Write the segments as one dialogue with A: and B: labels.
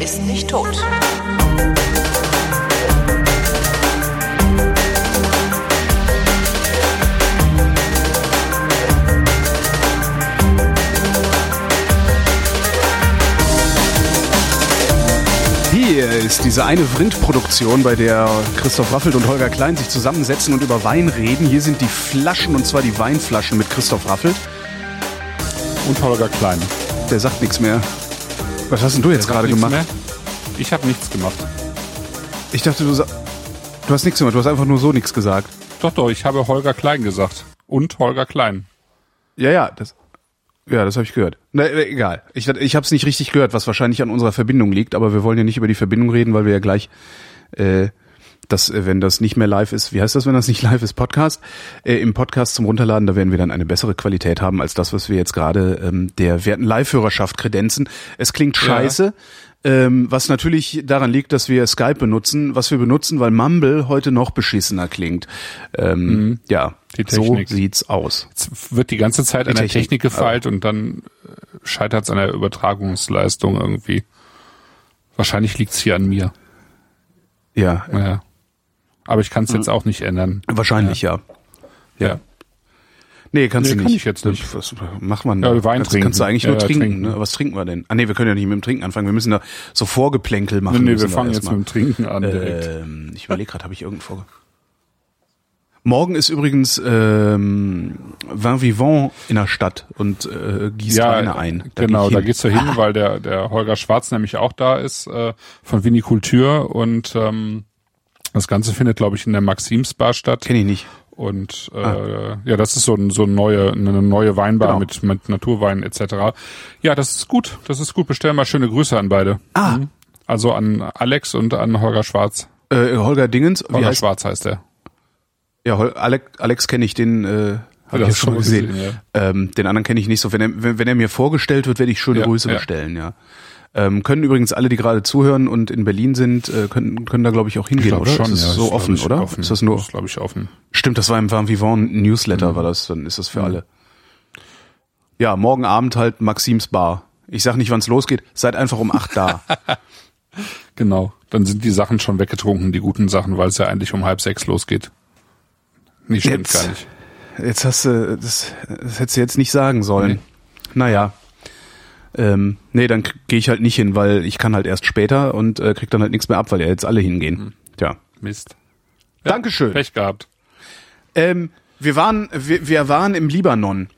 A: ist nicht tot.
B: Hier ist diese eine Vrind-Produktion, bei der Christoph Raffelt und Holger Klein sich zusammensetzen und über Wein reden. Hier sind die Flaschen, und zwar die Weinflaschen mit Christoph Raffelt.
C: Und Holger Klein.
B: Der sagt nichts mehr. Was hast denn du jetzt gerade gemacht?
C: mehr? Ich habe nichts gemacht.
B: Ich dachte, du, du hast nichts gemacht. Du hast einfach nur so nichts gesagt.
C: Doch, doch, ich habe Holger Klein gesagt. Und Holger Klein.
B: Ja, ja, das, ja, das habe ich gehört. Na, äh, egal. Ich, ich habe es nicht richtig gehört, was wahrscheinlich an unserer Verbindung liegt, aber wir wollen ja nicht über die Verbindung reden, weil wir ja gleich, äh, das, äh, wenn das nicht mehr live ist, wie heißt das, wenn das nicht live ist, Podcast, äh, im Podcast zum Runterladen, da werden wir dann eine bessere Qualität haben als das, was wir jetzt gerade ähm, der werten Live-Hörerschaft kredenzen. Es klingt scheiße, ähm, was natürlich daran liegt, dass wir Skype benutzen, was wir benutzen, weil Mumble heute noch beschissener klingt. Ähm, Ja,
C: Mhm. Die
B: so sieht's aus.
C: Es wird die ganze Zeit
B: Die
C: an der
B: Technik,
C: Technik gefeilt und dann scheitert es an der Übertragungsleistung irgendwie. Wahrscheinlich liegt's hier an mir.
B: Ja,
C: Ja. Aber ich kann es jetzt auch nicht ändern.
B: wahrscheinlich ja.
C: Ja.
B: Nee, kannst
C: Nee,
B: du
C: kann
B: nicht.
C: ich jetzt nicht.
B: Was macht man
C: Ja,
B: da?
C: Wein
B: kannst,
C: trinken.
B: kannst du eigentlich
C: Ja,
B: nur
C: ja,
B: trinken,
C: trinken.
B: Ne? Was trinken wir denn? Ah nee, wir können ja nicht mit dem Trinken anfangen. Wir müssen da so Vorgeplänkel machen.
C: Nee, nee, wir fangen jetzt
B: mal.
C: mit dem Trinken an direkt.
B: Ähm, ich überlege gerade, habe ich irgendeinen Vorge... Morgen ist übrigens ähm, Vin Vivant in der Stadt und äh, gießt Weine ein. Da
C: genau, da
B: hin.
C: geht's du hin, weil der, der Holger Schwarz nämlich auch da ist äh, von Vinikultur und ähm, das Ganze findet, glaube ich, in der Maximsbar statt.
B: Kenn ich nicht.
C: Und äh, ja, das ist so, ein, so eine neue, eine neue Weinbar
B: Genau.
C: mit, mit Naturwein etc. Ja, das ist gut. Das ist gut. Bestellen mal schöne Grüße an beide.
B: Ah.
C: Mhm. Also an Alex und an Holger Schwarz.
B: Äh, Holger Dingens, wie
C: Holger
B: heißt
C: Schwarz heißt er.
B: Ja, Hol Alex, Alex kenne ich, den äh, habe ich
C: das
B: jetzt schon mal gesehen.
C: gesehen,
B: ähm, den anderen kenne ich nicht so. Wenn er, wenn, wenn er mir vorgestellt wird, werde ich schöne
C: Ja,
B: Grüße
C: ja.
B: bestellen, ja. Ähm, können übrigens alle, die gerade zuhören und in Berlin sind, äh, können, können da glaube ich auch hingehen, oder? ist das
C: ja,
B: so
C: ist,
B: offen,
C: ich,
B: oder?
C: Offen.
B: Ist das nur?
C: ist, glaube ich, offen.
B: Stimmt, das war im Van Vivant Newsletter,
C: Mhm.
B: war das, dann ist das für alle. Ja, morgen Abend halt Maxims Bar. Ich sag nicht, wann es losgeht, seid einfach um acht da.
C: Genau. Dann sind die Sachen schon weggetrunken, die guten Sachen, weil es ja eigentlich um halb sechs losgeht. Nee, stimmt
B: Jetzt.
C: gar nicht.
B: Jetzt hast du, das, das hättest du jetzt nicht sagen sollen.
C: Nee.
B: Naja. Ähm, nee, dann gehe ich halt nicht hin, weil ich kann halt erst später und äh, krieg dann halt nichts mehr ab, weil ja jetzt alle hingehen. Tja.
C: Mist. Ja,
B: Dankeschön.
C: Pech gehabt.
B: Ähm, wir waren, wir, wir waren im Libanon.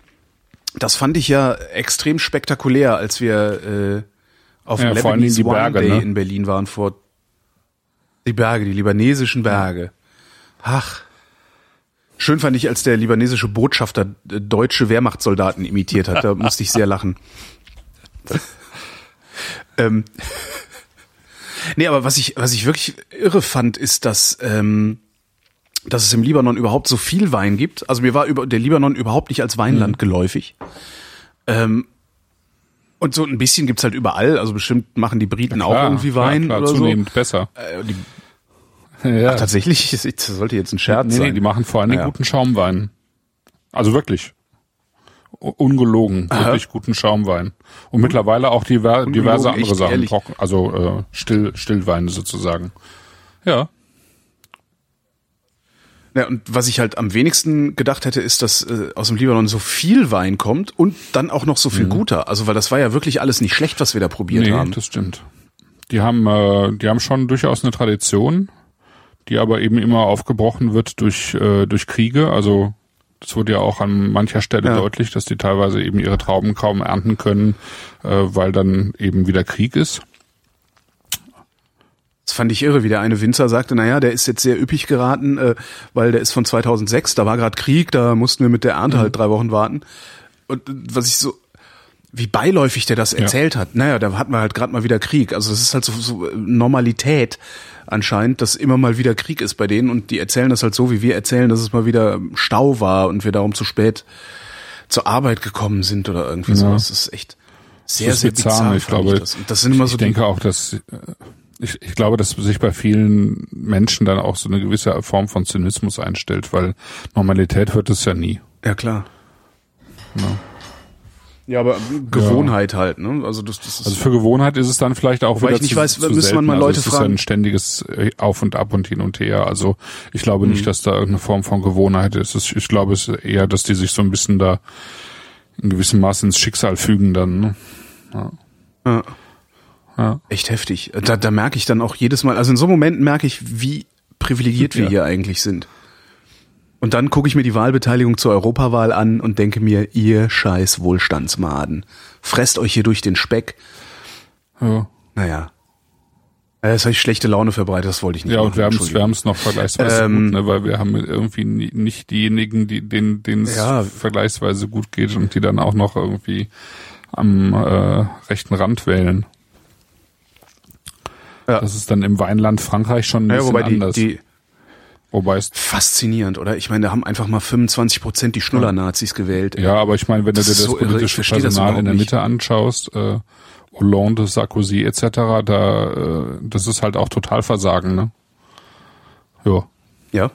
B: Das fand ich ja extrem spektakulär, als wir äh, auf
C: Ja,
B: dem Lebanese Wine
C: Berge,
B: Day
C: ne?
B: in Berlin waren vor die Berge, die libanesischen Berge. Ach. Schön fand ich, als der libanesische Botschafter äh, deutsche Wehrmachtssoldaten imitiert hat. Da musste ich sehr lachen. ähm, nee, aber was ich, was ich wirklich irre fand, ist, dass, ähm, dass es im Libanon überhaupt so viel Wein gibt. Also mir war über, der Libanon überhaupt nicht als Weinland
C: Mhm.
B: geläufig. Ähm, und so ein bisschen gibt's halt überall. Also bestimmt machen die Briten auch
C: Klar,
B: irgendwie
C: klar,
B: Wein
C: klar,
B: oder so.
C: zunehmend besser.
B: Äh, die,
C: Ja.
B: tatsächlich, das sollte jetzt ein Scherz
C: nee, nee,
B: sein.
C: die machen vor Dingen
B: Ja.
C: guten Schaumwein. Also wirklich. Ungelogen, wirklich guten Schaumwein. Und mittlerweile auch diver
B: Ungelogen,
C: diverse andere Sachen,
B: ehrlich.
C: trocken, also äh, Still, Stillweine sozusagen. Ja,
B: Ja, und was ich halt am wenigsten gedacht hätte, ist, dass äh, aus dem Libanon so viel Wein kommt und dann auch noch so viel guter. Also weil das war ja wirklich alles nicht schlecht, was wir da probiert
C: nee,
B: haben.
C: das stimmt. Die haben, äh, die haben schon durchaus eine Tradition, die aber eben immer aufgebrochen wird durch, äh, durch Kriege. Also das wurde ja auch an mancher Stelle
B: Ja.
C: deutlich, dass die teilweise eben ihre Trauben kaum ernten können, äh, weil dann eben wieder Krieg ist.
B: Das fand ich irre, wie der eine Winzer sagte, naja, der ist jetzt sehr üppig geraten, äh, weil der ist von 2006, da war gerade Krieg, da mussten wir mit der Ernte halt drei Wochen warten. Und äh, was ich so, wie beiläufig der das erzählt hat, naja, da hatten wir halt gerade mal wieder Krieg. Also es ist halt so, so äh, Normalität anscheinend, dass immer mal wieder Krieg ist bei denen und die erzählen das halt so, wie wir erzählen, dass es mal wieder Stau war und wir darum zu spät zur Arbeit gekommen sind oder irgendwie so. Das ist echt sehr,
C: Das ist
B: sehr
C: bizarr.
B: bizarr.
C: Ich glaube,
B: das. Und das sind immer
C: ich
B: so die
C: denke auch, dass äh, ich, ich glaube, dass sich bei vielen Menschen dann auch so eine gewisse Form von Zynismus einstellt, weil Normalität wird es ja nie.
B: Ja, klar. Ja, aber Gewohnheit ja. halt, ne? Also das, das
C: ist Also für Gewohnheit ist es dann vielleicht auch
B: Wobei wieder ich nicht
C: zu,
B: weiß,
C: zu
B: müsste man mal
C: also
B: Leute
C: es ist
B: fragen.
C: ein ständiges äh, Auf und Ab und hin und her. Also ich glaube nicht,
B: Mhm.
C: dass da irgendeine Form von Gewohnheit ist. Es- Ich glaube es ist eher, dass die sich so ein bisschen da in gewissem Maße ins Schicksal fügen dann. Ne?
B: Ja.
C: Ja.
B: Echt heftig. Da, da merke ich dann auch jedes Mal, also in so Momenten merke ich, wie privilegiert wir
C: Ja.
B: hier eigentlich sind. Und dann gucke ich mir die Wahlbeteiligung zur Europawahl an und denke mir, ihr scheiß Wohlstandsmaden, fresst euch hier durch den Speck.
C: Ja.
B: Naja. Äh, Jetzt habe ich schlechte Laune verbreitet, das wollte ich nicht.
C: Ja,
B: machen,
C: und wir haben es noch vergleichsweise
B: Ähm,
C: gut, ne, weil wir haben irgendwie nicht diejenigen, die denen denen es
B: Ja.
C: vergleichsweise gut geht und die dann auch noch irgendwie am äh, rechten Rand wählen.
B: Ja.
C: Das ist dann im Weinland Frankreich schon ein
B: Ja,
C: bisschen
B: wobei die,
C: anders.
B: die
C: wobei es
B: faszinierend, oder? Ich meine, da haben einfach mal 25 Prozent die Schnuller-Nazis gewählt.
C: ja, aber ich meine, wenn du
B: Das
C: dir
B: ist
C: das
B: so ich
C: politische
B: verstehe das
C: Personal in der Mitte anschaust, äh, Hollande, Sarkozy etc., da äh, das ist halt auch Totalversagen, ne? Ja.
B: Ja.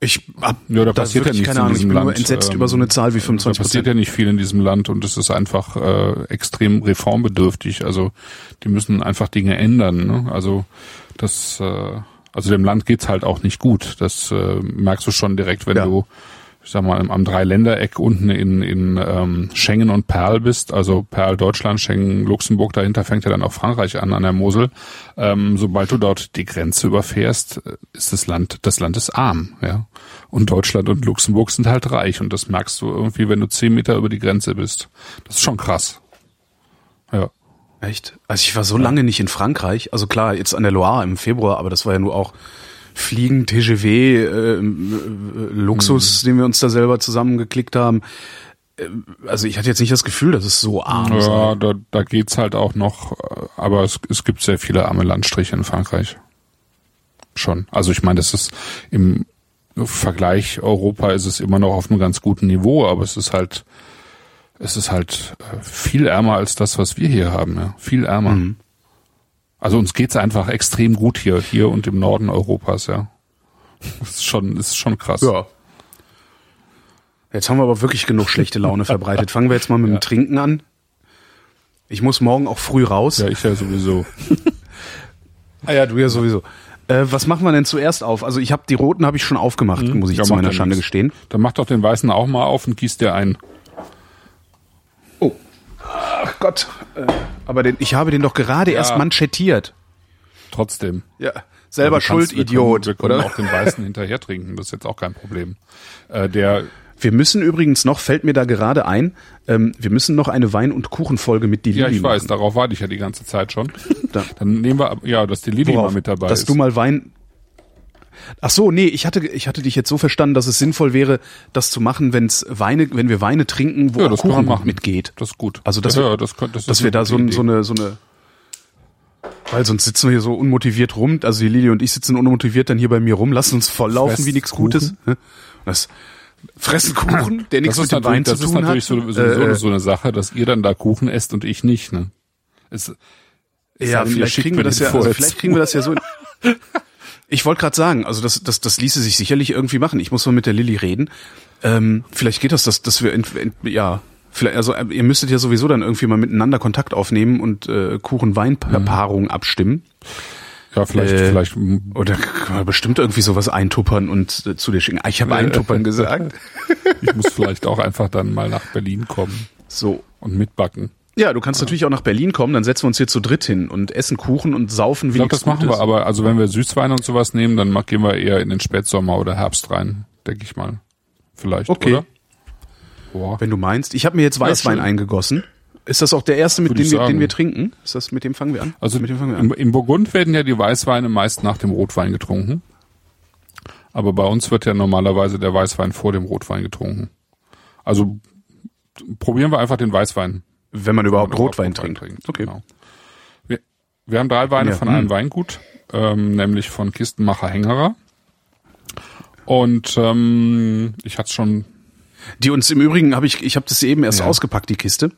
B: Ich hab
C: Ja, da passiert ja nichts
B: keine
C: in
B: Ahnung. Ich
C: diesem
B: bin nur
C: Land.
B: entsetzt
C: ähm,
B: über so eine Zahl wie
C: Da
B: 25
C: passiert
B: Prozent.
C: ja nicht viel in diesem Land und es ist einfach äh, extrem reformbedürftig. Also die müssen einfach Dinge ändern. Ne? Also das, äh, also dem Land geht's halt auch nicht gut. Das äh, merkst du schon direkt, wenn
B: Ja.
C: du ich sag mal, am Dreiländereck unten in, in ähm, Schengen und Perl bist, also Perl Deutschland, Schengen Luxemburg, dahinter fängt ja dann auch Frankreich an, an der Mosel. Ähm, sobald du dort die Grenze überfährst, äh, ist das Land, das Land ist arm, ja. Und Deutschland und Luxemburg sind halt reich und das merkst du irgendwie, wenn du zehn Meter über die Grenze bist. Das ist schon krass. Ja.
B: Echt? Also ich war so lange nicht in Frankreich. Also klar, jetzt an der Loire im Februar, aber das war ja nur auch Fliegen, TGV, äh, äh, Luxus,
C: Mhm.
B: den wir uns da selber zusammengeklickt haben. Äh, Also ich hatte jetzt nicht das Gefühl, dass es so arm sei.
C: Ja, da, da geht's halt auch noch, äh, aber es, es gibt sehr viele arme Landstriche in Frankreich. Schon. Also ich meine, das ist im Vergleich Europa ist es immer noch auf einem ganz guten Niveau, aber es ist halt, es ist halt äh, viel ärmer als das, was wir hier haben, ja. Viel ärmer.
B: Mhm.
C: Also uns geht's einfach extrem gut hier, hier und im Norden Europas, ja. Das ist schon, das ist schon krass.
B: Ja. Jetzt haben wir aber wirklich genug schlechte Laune verbreitet. Fangen wir jetzt mal mit dem Trinken an. Ich muss morgen auch früh raus.
C: Ja, ich ja sowieso.
B: Ah ja, du ja sowieso. Äh, was machen wir denn zuerst auf? Also ich habe die roten habe ich schon aufgemacht, muss ich
C: Ja,
B: zu meiner
C: ja
B: Schande
C: nichts.
B: gestehen.
C: Dann mach doch den Weißen auch mal auf und gieß dir ein.
B: Oh. Ach Gott. Äh, aber den, ich habe den doch gerade erst manschettiert.
C: Trotzdem.
B: Ja. Selber
C: Ja, du
B: schuld,
C: kannst- wir
B: Idiot,
C: können, wir können
B: oder?
C: auch den Weißen hinterher trinken, das ist jetzt auch kein Problem. Äh, der,
B: Wir müssen übrigens noch, fällt mir da gerade ein, ähm, wir müssen noch eine Wein- und Kuchenfolge mit die
C: ja, ich weiß,
B: machen.
C: darauf warte ich ja die ganze Zeit schon.
B: Da.
C: Dann nehmen wir, ab- ja, dass die Lili
B: Worauf?
C: mal mit dabei
B: dass
C: ist.
B: du mal Wein. Ach so, nee, ich hatte ich hatte dich jetzt so verstanden, dass es sinnvoll wäre, das zu machen, wenn's Weine, wenn wir Weine trinken, wo
C: ja,
B: auch
C: das
B: Kuchen mitgeht.
C: Das ist gut.
B: Also, dass
C: ja,
B: wir-
C: das, könnte- das
B: dass
C: ist
B: wir da so,
C: Idee.
B: so eine so eine weil sonst sitzen wir hier so unmotiviert rum, also die Lili und ich sitzen unmotiviert dann hier bei mir rum, lassen uns volllaufen
C: Fressen
B: wie nichts. Gutes. ne? Das fressen Kuchen, der nichts
C: das ist
B: mit dem Wein
C: natürlich, das
B: zu
C: ist
B: tun
C: natürlich
B: hat.
C: so, sowieso
B: Äh,
C: so eine Sache, dass ihr dann da Kuchen esst und ich nicht, ne? Es, es
B: Ja, vielleicht kriegen wir das ja, also vielleicht
C: zu.
B: kriegen wir das ja so. Ich wollte gerade sagen, also das, das, das ließe sich sicherlich irgendwie machen. Ich muss mal mit der Lilly reden. Ähm, vielleicht geht das, dass, dass wir, ent, ent, ja, vielleicht, also äh, ihr müsstet ja sowieso dann irgendwie mal miteinander Kontakt aufnehmen und äh, Kuchen-Wein-Paarung abstimmen.
C: Ja, vielleicht,
B: Äh,
C: vielleicht,
B: Oder kann man bestimmt irgendwie sowas eintuppern und äh, zu dir schicken. Ah, ich habe eintuppern gesagt.
C: ich muss vielleicht auch einfach dann mal nach Berlin kommen
B: So.
C: und mitbacken.
B: Ja, du kannst natürlich auch nach Berlin kommen, dann setzen wir uns hier zu dritt hin und essen Kuchen und saufen wie
C: Ich glaube, das machen
B: Gutes.
C: wir, aber also wenn wir Süßwein und sowas nehmen, dann gehen wir eher in den Spätsommer oder Herbst rein, denke ich mal. Vielleicht,
B: Okay.
C: oder? Boah.
B: Wenn du meinst. Ich habe mir jetzt Weißwein
C: schön.
B: eingegossen. Ist das auch der erste, mit dem wir, den wir trinken? Ist das, mit dem fangen wir an?
C: Also
B: mit dem fangen wir an.
C: im Burgund werden ja die Weißweine meist nach dem Rotwein getrunken. Aber bei uns wird ja normalerweise der Weißwein vor dem Rotwein getrunken. Also probieren wir einfach den Weißwein.
B: Wenn man überhaupt
C: Wenn man
B: Rotwein
C: überhaupt
B: trinkt. Okay.
C: Genau. Wir, wir haben drei Weine
B: Ja,
C: von einem Weingut, ähm, nämlich von Kistenmacher Hängerer. Und ähm, ich hatte schon
B: Die uns im Übrigen habe ich, ich habe das eben erst
C: Ja.
B: ausgepackt, die Kiste,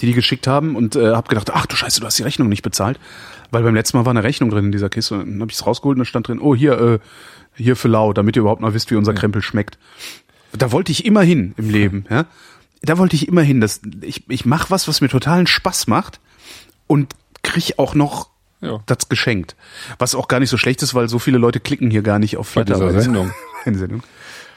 B: die die geschickt haben und äh, habe gedacht, ach du Scheiße, du hast die Rechnung nicht bezahlt, weil beim letzten Mal war eine Rechnung drin in dieser Kiste. Und dann habe ich es rausgeholt und da stand drin, oh hier, äh, hier für lau, damit ihr überhaupt mal wisst, wie unser Krempel schmeckt. Da wollte ich immer hin im Leben. Ja? Da wollte ich immer hin, dass ich, ich mache was, was mir totalen Spaß macht und krieg auch noch
C: Ja.
B: das geschenkt. Was auch gar nicht so schlecht ist, weil so viele Leute klicken hier gar nicht auf
C: Bei dieser
B: Flatter.
C: Sendung.
B: Eine Sendung.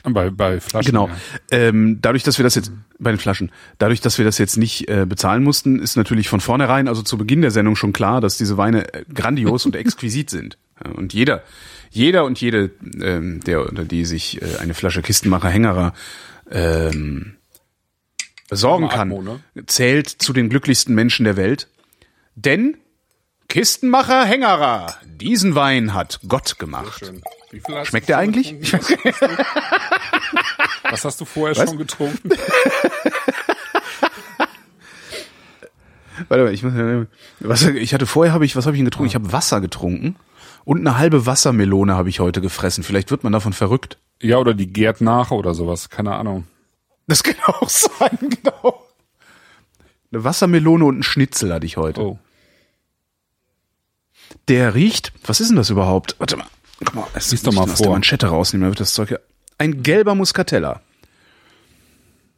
C: Bei, bei Flaschen.
B: Genau.
C: Ja.
B: Ähm, dadurch, dass wir das jetzt bei den Flaschen, dadurch, dass wir das jetzt nicht äh, bezahlen mussten, ist natürlich von vornherein, also zu Beginn der Sendung schon klar, dass diese Weine äh, grandios und exquisit sind. Ja, Und jeder, jeder und jede, ähm, der oder die sich äh, eine Flasche Kistenmacher Hängerer ähm, besorgen kann,
C: Atmo, ne?
B: zählt zu den glücklichsten Menschen der Welt. Denn Kistenmacher Hängerer, diesen Wein hat Gott gemacht. Schmeckt der eigentlich?
C: Was hast du vorher
B: Was?
C: schon getrunken?
B: Warte mal, ich muss, was, ich hatte vorher habe ich, was habe ich denn getrunken? Ich habe Wasser getrunken und eine halbe Wassermelone habe ich heute gefressen. Vielleicht wird man davon verrückt.
C: Ja, oder die gärt nach oder sowas. Keine Ahnung.
B: Das kann auch sein, genau. Eine Wassermelone und ein Schnitzel hatte ich heute.
C: Oh.
B: Der riecht, was ist denn das überhaupt? Warte mal, guck mal, das
C: Lies doch mal
B: aus der
C: vor.
B: Manschette rausnehmen, wird das Zeug ja. Ein gelber Muscatella.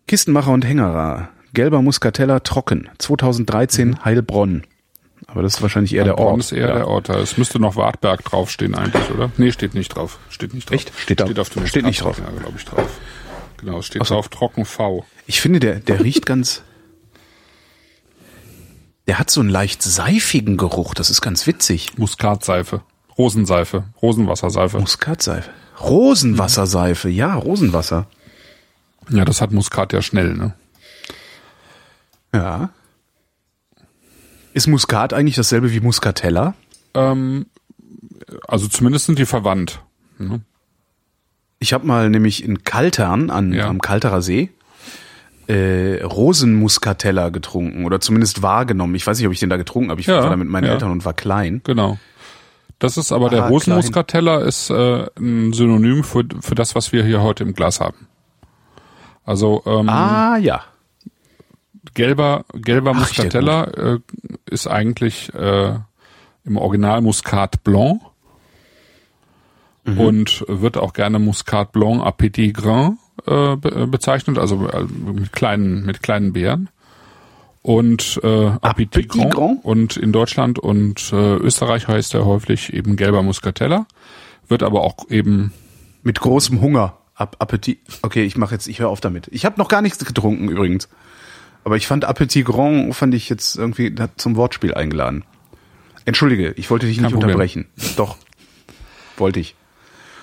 B: Kistenmacher und Hängerer. Gelber Muscatella trocken. 2013 Heilbronn. Aber das ist wahrscheinlich eher der
C: Bonn
B: Ort.
C: ist eher
B: Ja.
C: der Ort. Es müsste noch Wartberg draufstehen eigentlich, oder? Nee, steht nicht drauf. Steht nicht drauf.
B: Echt? Steht da-
C: auf dem
B: steht nicht drauf.
C: Ja, glaube ich drauf. Genau, es steht drauf Trocken V.
B: Ich finde, der, der riecht ganz. Der hat so einen leicht seifigen Geruch. Das ist ganz witzig.
C: Muskatseife. Rosenseife. Rosenwasserseife.
B: Muskatseife. Rosenwasserseife. Ja, Rosenwasser.
C: Ja, das hat Muskat ja schnell, ne?
B: Ja. Ist Muskat eigentlich dasselbe wie Muscatella?
C: Ähm, also zumindest sind die verwandt. Ne?
B: Ich habe mal nämlich in Kaltern an,
C: Ja.
B: am Kalterer See äh, Rosenmuscatella getrunken oder zumindest wahrgenommen. Ich weiß nicht, ob ich den da getrunken habe. Ich
C: Ja,
B: war da mit meinen
C: ja.
B: Eltern und war klein.
C: Genau. Das ist aber der
B: Ah,
C: Rosenmuskateller ist äh, ein Synonym für, für das, was wir hier heute im Glas haben. Also ähm,
B: Ah ja.
C: gelber gelber
B: Ach, der
C: Muscatella äh, ist eigentlich äh, im Original Muscat Blanc
B: Mhm.
C: und wird auch gerne Muscat Blanc à petit grain äh, äh, bezeichnet, also äh, mit kleinen mit kleinen Beeren. Und äh, à petit, grain.
B: grain?
C: Und in Deutschland und äh, Österreich heißt er häufig eben gelber Muscatella, wird aber auch eben
B: Mit großem Hunger. Ap Appetit. Okay, ich mache jetzt, ich höre auf damit. Ich habe noch gar nichts getrunken übrigens. Aber ich fand Appetit Grand, fand ich jetzt irgendwie zum Wortspiel eingeladen. Entschuldige, ich wollte dich
C: Kein
B: nicht
C: Problem.
B: unterbrechen. Doch. Wollte ich.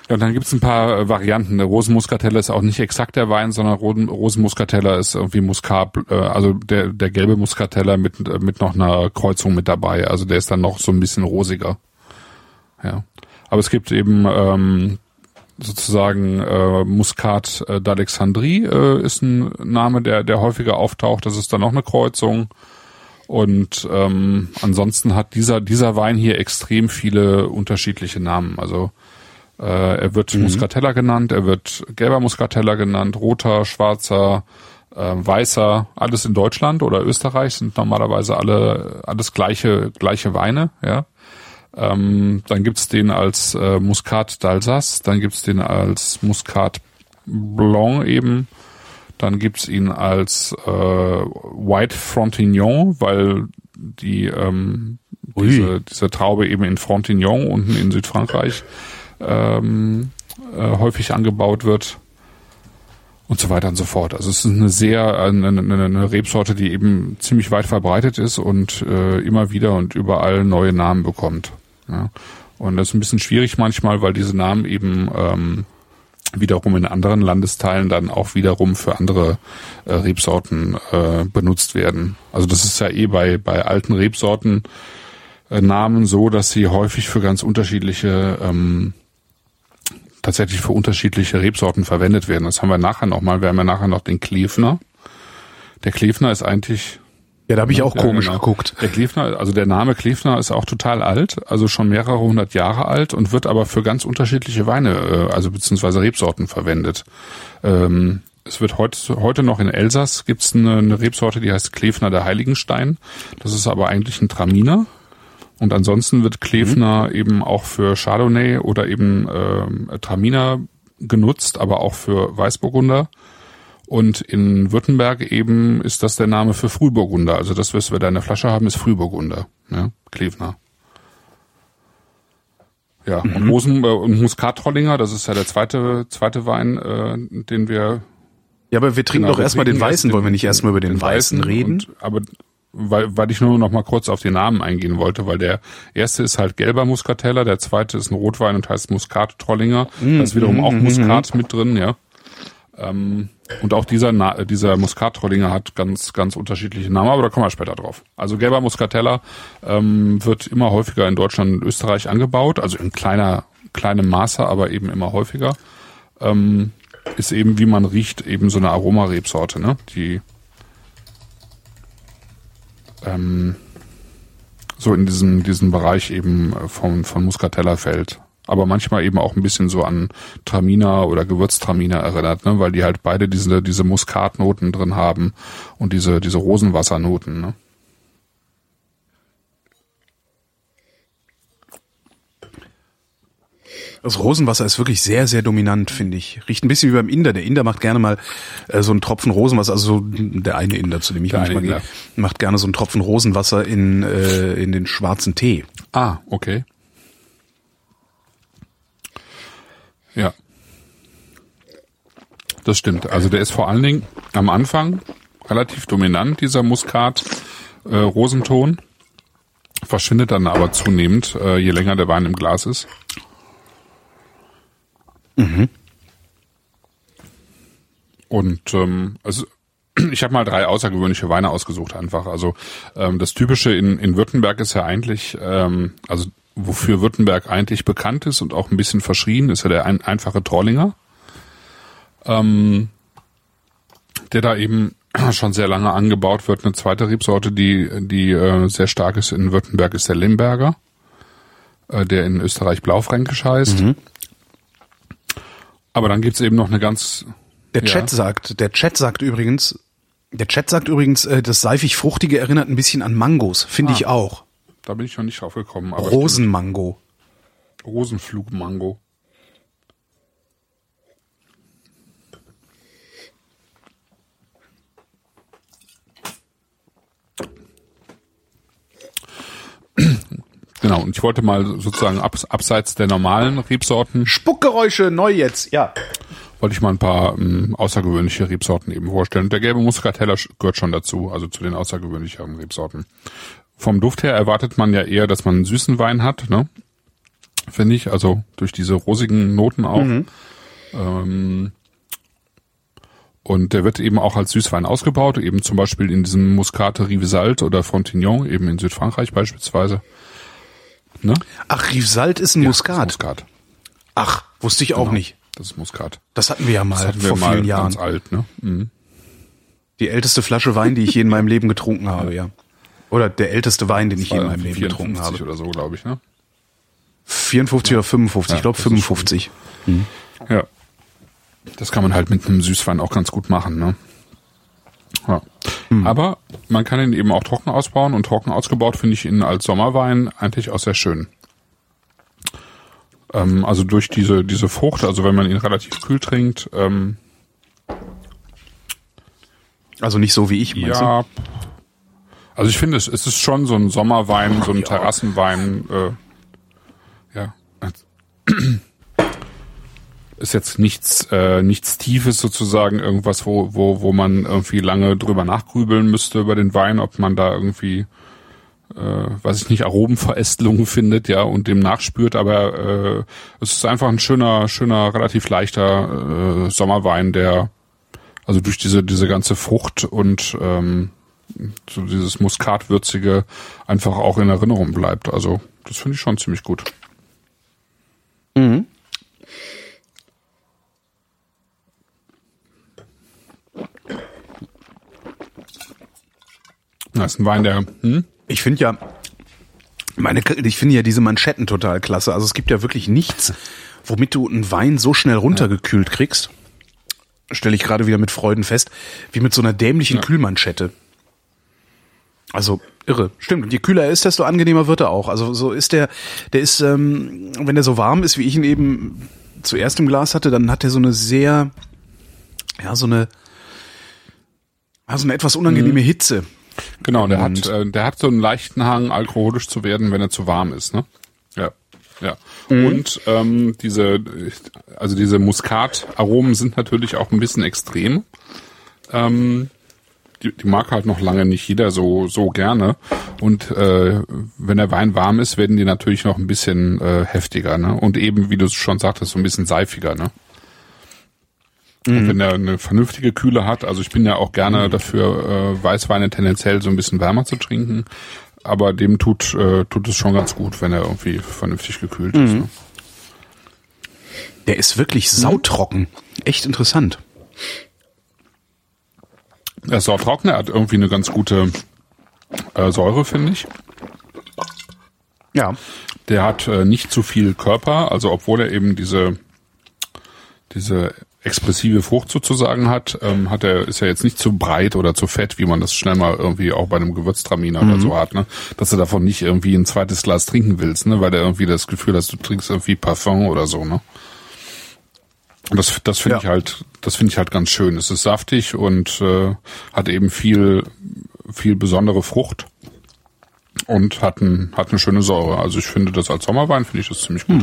C: Ja, und dann gibt's ein paar äh, Varianten. Der Rosenmuskateller ist auch nicht exakt der Wein, sondern Rosen, Rosenmuskateller ist irgendwie Muskat, äh, also der, der gelbe Muskateller mit, äh, mit noch einer Kreuzung mit dabei. Also der ist dann noch so ein bisschen rosiger. Ja. Aber es gibt eben ähm, sozusagen äh, Muscat äh, d'Alexandrie äh, ist ein Name, der, der häufiger auftaucht. Das ist dann noch eine Kreuzung. Und ähm, ansonsten hat dieser, dieser Wein hier extrem viele unterschiedliche Namen. Also er wird Muscatella genannt, er wird gelber Muscatella genannt, roter, schwarzer, äh, weißer, alles in Deutschland oder Österreich sind normalerweise alle alles gleiche gleiche Weine, ja. Ähm, dann gibt's den als äh, Muscat d'Alsace, dann gibt's den als Muscat Blanc eben, dann gibt's ihn als äh, White Frontignan, weil die ähm,
B: Ui.
C: diese, diese Traube eben in Frontignan unten in Südfrankreich ähm, äh, häufig angebaut wird und so weiter und so fort. Also es ist eine sehr eine, eine, Rebsorte, die eben ziemlich weit verbreitet ist und äh, immer wieder und überall neue Namen bekommt. Ja. Und das ist ein bisschen schwierig manchmal, weil diese Namen eben ähm, wiederum in anderen Landesteilen dann auch wiederum für andere äh, Rebsorten äh, benutzt werden. Also das ist ja eh bei bei alten Rebsorten äh, Namen so, dass sie häufig für ganz unterschiedliche ähm, tatsächlich für unterschiedliche Rebsorten verwendet werden. Das haben wir nachher noch mal. Wir haben ja nachher noch den Klefner. Der Klefner ist eigentlich
B: Ja, da habe ich auch
C: ja,
B: komisch
C: genau.
B: geguckt.
C: Der Klefner, also der Name Klefner ist auch total alt, also schon mehrere hundert Jahre alt und wird aber für ganz unterschiedliche Weine, äh, also beziehungsweise Rebsorten verwendet. Ähm, es wird heute, heute noch in Elsass gibt's eine, eine Rebsorte, die heißt Klefner der Heiligenstein. Das ist aber eigentlich ein Traminer. Und ansonsten wird Klefner eben auch für Chardonnay oder eben ähm, Traminer genutzt, aber auch für Weißburgunder. Und in Württemberg eben ist das der Name für Frühburgunder. Also das, was wir da in der Flasche haben, ist Frühburgunder. Ja, Klevner. Ja, mhm. und Rosen äh, und Muskat-Trollinger, das ist ja der zweite, zweite Wein, äh, den wir.
B: Ja, aber wir trinken genau, doch erstmal den weißen, wollen wir nicht erstmal über den, den weißen reden? Und,
C: aber weil, weil ich nur noch mal kurz auf die Namen eingehen wollte, weil der erste ist halt gelber Muskateller, der zweite ist ein Rotwein und heißt Muskat Trollinger. Mm, da ist wiederum mm, auch Muskat mm, mit drin, ja. Ähm, und auch dieser, dieser Muskat-Trollinger hat ganz, ganz unterschiedliche Namen, aber da kommen wir später drauf. Also gelber Muscatella ähm, wird immer häufiger in Deutschland und Österreich angebaut, also in kleiner, kleinem Maße, aber eben immer häufiger. Ähm, ist eben, wie man riecht, eben so eine Aromarebsorte, ne? Die ähm, so in diesem, diesem Bereich eben von, von Muscatella fällt aber manchmal eben auch ein bisschen so an Traminer oder Gewürztraminer erinnert, ne? weil die halt beide diese, diese Muskatnoten drin haben und diese, diese Rosenwassernoten. Ne?
B: Das Rosenwasser ist wirklich sehr, sehr dominant, finde ich. Riecht ein bisschen wie beim Inder. Der Inder macht gerne mal äh, so einen Tropfen Rosenwasser, also so der eine Inder, zu dem ich der manchmal gehe, macht gerne so einen Tropfen Rosenwasser in, äh, in den schwarzen Tee.
C: Ah, okay. Ja. Das stimmt. Also der ist vor allen Dingen am Anfang relativ dominant, dieser Muskat, äh, Rosenton. Verschwindet dann aber zunehmend, äh, je länger der Wein im Glas ist. Mhm. Und ähm, also ich habe mal drei außergewöhnliche Weine ausgesucht einfach. Also ähm, das Typische in, in Württemberg ist ja eigentlich, ähm, also wofür Württemberg eigentlich bekannt ist und auch ein bisschen verschrien, ist ja der ein, einfache Trollinger, ähm, der da eben schon sehr lange angebaut wird. Eine zweite Rebsorte, die, die äh, sehr stark ist in Württemberg, ist der Limberger, äh, der in Österreich Blaufränkisch heißt. Mhm. Aber dann gibt's eben noch eine ganz...
B: Der Chat ja. sagt, der Chat sagt übrigens, der Chat sagt übrigens, äh, das seifig-fruchtige erinnert ein bisschen an Mangos. Finde ah. ich auch.
C: Da bin ich noch nicht drauf gekommen.
B: Aber Rosenmango.
C: Rosenflugmango. Genau, und ich wollte mal sozusagen abs, abseits der normalen Rebsorten.
B: Spuckgeräusche neu jetzt, ja.
C: Wollte ich mal ein paar ähm, außergewöhnliche Rebsorten eben vorstellen. Der gelbe Muscatella gehört schon dazu, also zu den außergewöhnlichen Rebsorten vom Duft her erwartet man ja eher, dass man einen süßen Wein hat, ne? Finde ich, also durch diese rosigen Noten auch. Mhm. Ähm, und der wird eben auch als Süßwein ausgebaut, eben zum Beispiel in diesem Muscate Rivesaltes oder Frontignon, eben in Südfrankreich beispielsweise.
B: Ne? Ach, Rivesaltes ist ein ja, Muskat.
C: Ist Muskat.
B: Ach, wusste ich auch genau, nicht.
C: Das ist Muskat.
B: Das hatten wir ja mal
C: das vor wir vielen mal Jahren. Ganz alt, ne? Mhm.
B: Die älteste Flasche Wein, die ich je in meinem Leben getrunken habe, ja. Oder der älteste Wein, den ich je in meinem Leben getrunken habe.
C: oder so, glaube ich, ne?
B: 54 ja. oder 55, ja, ich glaube 55. Mhm.
C: Ja. Das kann man halt mit einem Süßwein auch ganz gut machen, ne? Ja. Mhm. Aber man kann ihn eben auch trocken ausbauen und trocken ausgebaut finde ich ihn als Sommerwein eigentlich auch sehr schön. Ähm, also durch diese, diese Frucht, also wenn man ihn relativ kühl trinkt, ähm,
B: also nicht so wie ich,
C: meinst ja, du? Also ich finde, es, es ist schon so ein Sommerwein, so ein Terrassenwein. Äh, ja. Ist jetzt nichts, äh, nichts Tiefes sozusagen, irgendwas, wo, wo, wo man irgendwie lange drüber nachgrübeln müsste über den Wein, ob man da irgendwie, äh, weiß ich nicht, Aromenverästelungen findet, ja, und dem nachspürt, aber äh, es ist einfach ein schöner, schöner, relativ leichter äh, Sommerwein, der also durch diese, diese ganze Frucht und ähm, so dieses Muskatwürzige einfach auch in Erinnerung bleibt. Also das finde ich schon ziemlich gut. Mhm. Das ist ein Wein, der. Hm?
B: Ich finde ja, meine, ich finde ja diese Manschetten total klasse. Also es gibt ja wirklich nichts, womit du einen Wein so schnell runtergekühlt kriegst. Stelle ich gerade wieder mit Freuden fest, wie mit so einer dämlichen ja. Kühlmanschette. Also irre, stimmt. Und je kühler er ist, desto angenehmer wird er auch. Also so ist der, der ist, ähm, wenn er so warm ist, wie ich ihn eben zuerst im Glas hatte, dann hat er so eine sehr, ja, so eine, Also eine etwas unangenehme Hitze.
C: Genau, der hat, äh, der hat so einen leichten Hang, alkoholisch zu werden, wenn er zu warm ist, ne? Ja. Ja. Und ähm, diese, also diese Muskataromen sind natürlich auch ein bisschen extrem. Ähm, die, die mag halt noch lange nicht jeder so so gerne. Und äh, wenn der Wein warm ist, werden die natürlich noch ein bisschen äh, heftiger, ne? Und eben, wie du es schon sagtest, so ein bisschen seifiger, ne? Und wenn er eine vernünftige Kühle hat, also ich bin ja auch gerne dafür, äh, Weißweine tendenziell so ein bisschen wärmer zu trinken, aber dem tut, äh, tut es schon ganz gut, wenn er irgendwie vernünftig gekühlt ist. Ne?
B: Der ist wirklich sautrocken. Echt interessant.
C: Er ist auch trocken, er hat irgendwie eine ganz gute äh, Säure, finde ich.
B: Ja.
C: Der hat äh, nicht zu viel Körper, also obwohl er eben diese diese expressive Frucht sozusagen hat, ähm, hat er ist er jetzt nicht zu breit oder zu fett, wie man das schnell mal irgendwie auch bei einem Gewürztraminer oder so hat, ne? Dass du davon nicht irgendwie ein zweites Glas trinken willst, ne? Weil du irgendwie das Gefühl hast, du trinkst irgendwie Parfum oder so, ne? Und das, das finde
B: Ja.
C: ich halt, das finde ich halt ganz schön. Es ist saftig und äh, hat eben viel, viel besondere Frucht und hat, ein, hat eine schöne Säure. Also ich finde das als Sommerwein finde ich das ziemlich gut.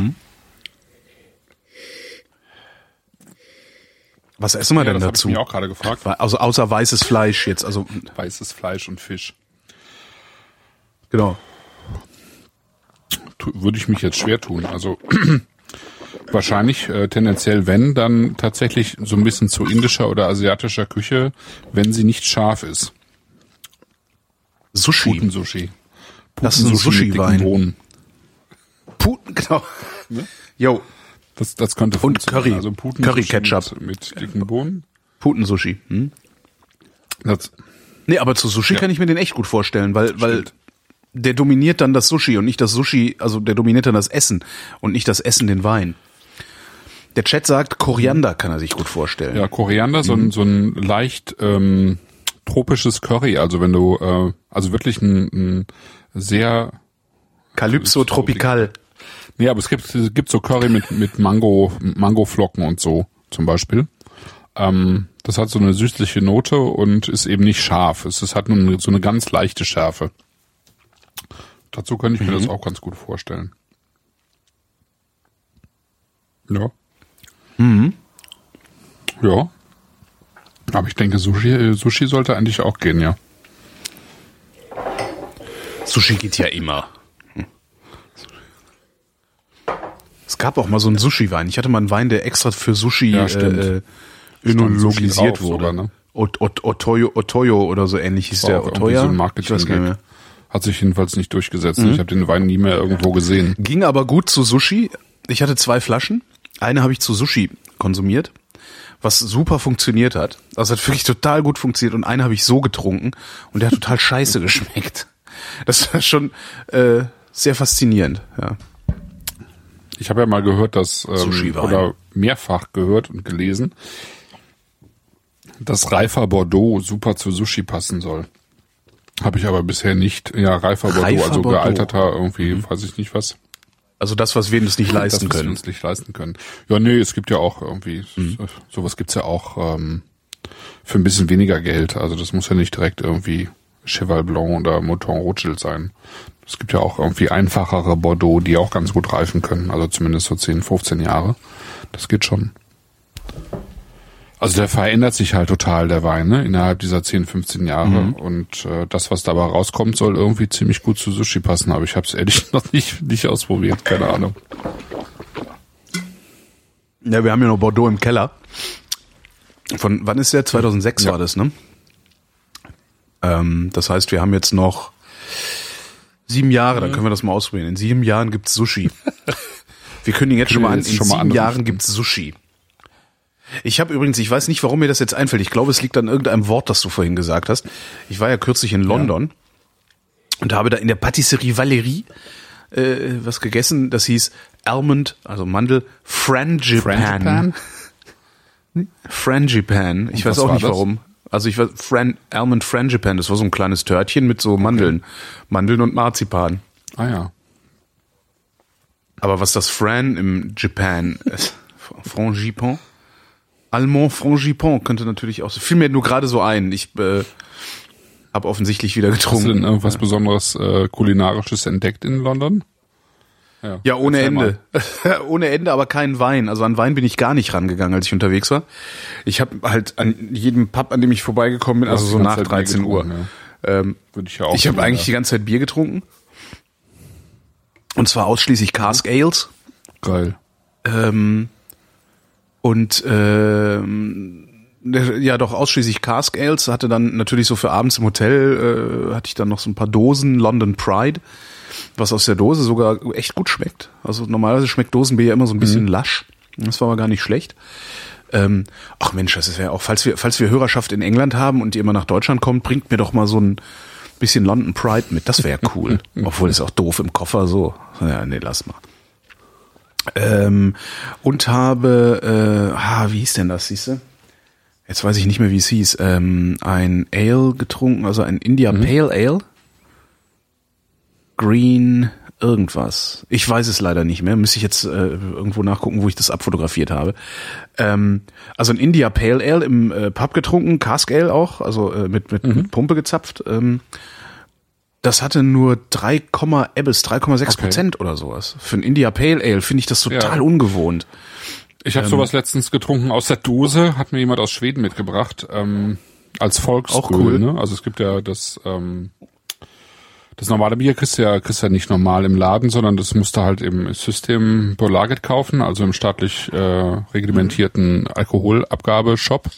B: Was essen wir
C: Ja,
B: denn
C: das habe ich
B: dazu?
C: mich auch gerade gefragt.
B: Also außer weißes Fleisch jetzt, also
C: Weißes Fleisch und Fisch.
B: genau.
C: Tu- Würde ich mich jetzt schwer tun. Also wahrscheinlich äh, tendenziell, wenn, dann tatsächlich so ein bisschen zu indischer oder asiatischer Küche, wenn sie nicht scharf ist.
B: Sushi.
C: Putensushi.
B: Das ist ein Sushi-Wein.
C: Bohnen.
B: Puten, genau. Jo,
C: Das, das könnte
B: Und. Curry.
C: Also Putensushi
B: Curry-Ketchup.
C: Mit, mit dicken Bohnen.
B: Putensushi. Hm?
C: Das,
B: Nee, aber zu Sushi
C: Ja.
B: kann ich mir den echt gut vorstellen, weil, weil der dominiert dann das Sushi und nicht das Sushi, also der dominiert dann das Essen und nicht das Essen den Wein. Der Chat sagt, Koriander kann er sich gut vorstellen.
C: Ja, Koriander, so
B: Mhm.
C: ein, so ein leicht ähm, tropisches Curry. Also wenn du, äh, also wirklich ein, ein sehr,
B: Calypso Tropical.
C: Nee, aber es gibt, es gibt so Curry mit, mit Mango, Mangoflocken und so zum Beispiel. Ähm, das hat so eine süßliche Note und ist eben nicht scharf. Es ist, hat nur so eine ganz leichte Schärfe. Dazu könnte ich mir
B: Mhm.
C: das auch ganz gut vorstellen. Ja.
B: Mhm.
C: Ja. Aber ich denke, Sushi, äh, Sushi sollte eigentlich auch gehen, ja.
B: Sushi geht ja immer. Hm. Es gab auch mal so einen Sushi-Wein. Ich hatte mal einen Wein, der extra für Sushi
C: Ja,
B: äh, äh, önologisiert wurde.
C: sogar, ne?
B: Ot Ot Otoyo, Otoyo oder so ähnlich hieß der. Otoya?
C: so ein
B: ich weiß gar nicht mehr.
C: Hat sich jedenfalls nicht durchgesetzt.
B: Mhm.
C: Ich habe den Wein nie mehr irgendwo gesehen.
B: Ging aber gut zu Sushi. Ich hatte zwei Flaschen. Eine habe ich zu Sushi konsumiert, was super funktioniert hat. Also hat wirklich total gut funktioniert. Und eine habe ich so getrunken und der hat total scheiße geschmeckt. Das war schon äh, sehr faszinierend. Ja.
C: Ich habe ja mal gehört, dass ähm, oder mehrfach gehört und gelesen, dass reifer Bordeaux super zu Sushi passen soll. Habe ich aber bisher nicht. Ja, reifer Bordeaux,
B: Reifer
C: also
B: Bordeaux.
C: gealterter irgendwie, weiß ich nicht was.
B: Also das, was wir uns nicht leisten
C: das, was wir
B: können.
C: uns nicht leisten können. Ja, nee, es gibt ja auch irgendwie,
B: Mhm.
C: so- sowas gibt's ja auch ähm, für ein bisschen weniger Geld. Also das muss ja nicht direkt irgendwie Cheval Blanc oder Mouton Rothschild sein. Es gibt ja auch irgendwie einfachere Bordeaux, die auch ganz gut reifen können. Also zumindest so 10, 15 Jahre. Das geht schon. Also der verändert sich halt total, der Wein, ne? innerhalb dieser 10, 15 Jahre.
B: Mhm.
C: Und äh, das, was dabei rauskommt, soll irgendwie ziemlich gut zu Sushi passen. Aber ich habe es ehrlich noch nicht, nicht ausprobiert. Keine Ahnung.
B: Ja, wir haben ja noch Bordeaux im Keller. Von wann ist der? 2006
C: Ja.
B: war das, ne? Ähm, das heißt, wir haben jetzt noch sieben Jahre, dann können wir das mal ausprobieren. In sieben Jahren gibt's Sushi. wir kündigen jetzt schon mal an, in
C: schon mal
B: sieben. Jahren gibt's Sushi. Ich habe übrigens, ich weiß nicht, warum mir das jetzt einfällt. Ich glaube, es liegt an irgendeinem Wort, das du vorhin gesagt hast. Ich war ja kürzlich in London und habe da in der Patisserie Valerie äh, was gegessen. Das hieß Almond, also Mandel, Frangipan. Frangipan. Ich
C: Und
B: weiß auch nicht
C: das?
B: warum. Also ich weiß, Fran, Almond Frangipan, das war so ein kleines Törtchen mit so Mandeln. Mandeln und Marzipan.
C: Ah ja.
B: Aber was das Fran im Japan ist, Frangipan? Allemand Frangipane könnte natürlich auch. so. Fiel mir nur gerade so ein. Ich äh, habe offensichtlich wieder
C: Hast du
B: getrunken.
C: denn irgendwas Besonderes äh, kulinarisches entdeckt in London?
B: Ja, ohne
C: Erzähl
B: Ende. ohne Ende, aber kein Wein. Also an Wein bin ich gar nicht rangegangen, als ich unterwegs war. Ich habe halt an jedem Pub, an dem ich vorbeigekommen bin, also so
C: die
B: nach
C: ganze Zeit Bier
B: 13 Uhr.
C: getrunken,
B: Ähm,
C: Würde ich ja auch.
B: ich habe eigentlich die
C: ja.
B: ganze Zeit Bier getrunken. Und zwar ausschließlich Cask Ales.
C: geil.
B: Ähm, und ähm, ja, doch ausschließlich Cask Ales. Hatte dann natürlich so für abends im Hotel, äh, hatte ich dann noch so ein paar Dosen London Pride, was aus der Dose sogar echt gut schmeckt. Also normalerweise schmeckt Dosenbier ja immer so ein bisschen lasch. Das war aber gar nicht schlecht. Ähm, ach Mensch, das ist ja auch, falls wir, falls wir Hörerschaft in England haben und ihr immer nach Deutschland kommt, bringt mir doch mal so ein bisschen London Pride mit. Das wäre cool. Obwohl ist auch doof im Koffer so. Ja, nee, lass mal. Ähm, und habe, äh, ah, wie hieß denn das, siehst du? Jetzt weiß ich nicht mehr, wie es hieß. Ähm, ein Ale getrunken, also ein India Pale Ale. Green irgendwas. Ich weiß es leider nicht mehr. Müsste ich jetzt äh, irgendwo nachgucken, wo ich das abfotografiert habe. Ähm, also ein India Pale Ale im äh, Pub getrunken, Cask Ale auch, also äh, mit, mit, mit Pumpe gezapft. Ähm, das hatte nur 3, Ebbes, 3,6 Prozent oder sowas. Für ein India Pale Ale finde ich das total
C: Ja.
B: ungewohnt.
C: Ich habe sowas letztens getrunken aus der Dose, hat mir jemand aus Schweden mitgebracht, ähm, als Volksöl.
B: Auch cool.
C: Ne? Also es gibt ja das, ähm, das normale Bier kriegst du ja, kriegst du ja nicht normal im Laden, sondern das musst du halt im System Bolaget kaufen, also im staatlich äh, reglementierten Alkoholabgabeshop.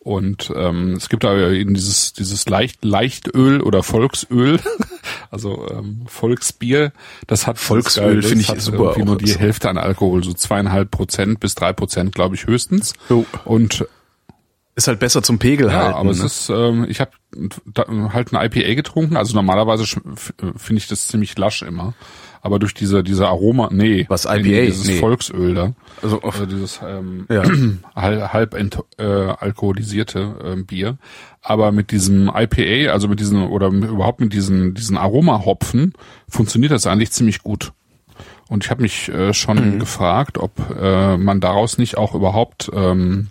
C: Und ähm, es gibt da eben dieses dieses leicht Leichtöl oder Volksöl, also ähm, Volksbier. Das hat
B: Volksöl finde ich
C: hat
B: super
C: irgendwie nur die Hälfte an Alkohol, so zweieinhalb Prozent bis drei Prozent, glaube ich höchstens.
B: Jo.
C: Und
B: Ist halt besser zum Pegel
C: ja,
B: halten.
C: aber es
B: ne?
C: ist, ähm, ich habe halt ein IPA getrunken. Also normalerweise finde ich das ziemlich lasch immer. Aber durch diese diese Aroma, nee,
B: Was, IPA?
C: dieses
B: Nee.
C: Volksöl da,
B: also,
C: also dieses ähm,
B: Ja.
C: halb, halb ent, äh, alkoholisierte äh, Bier, aber mit diesem IPA, also mit diesen oder überhaupt mit diesen diesen Aromahopfen funktioniert das eigentlich ziemlich gut. Und ich habe mich äh, schon
B: Mhm.
C: gefragt, ob äh, man daraus nicht auch überhaupt ähm,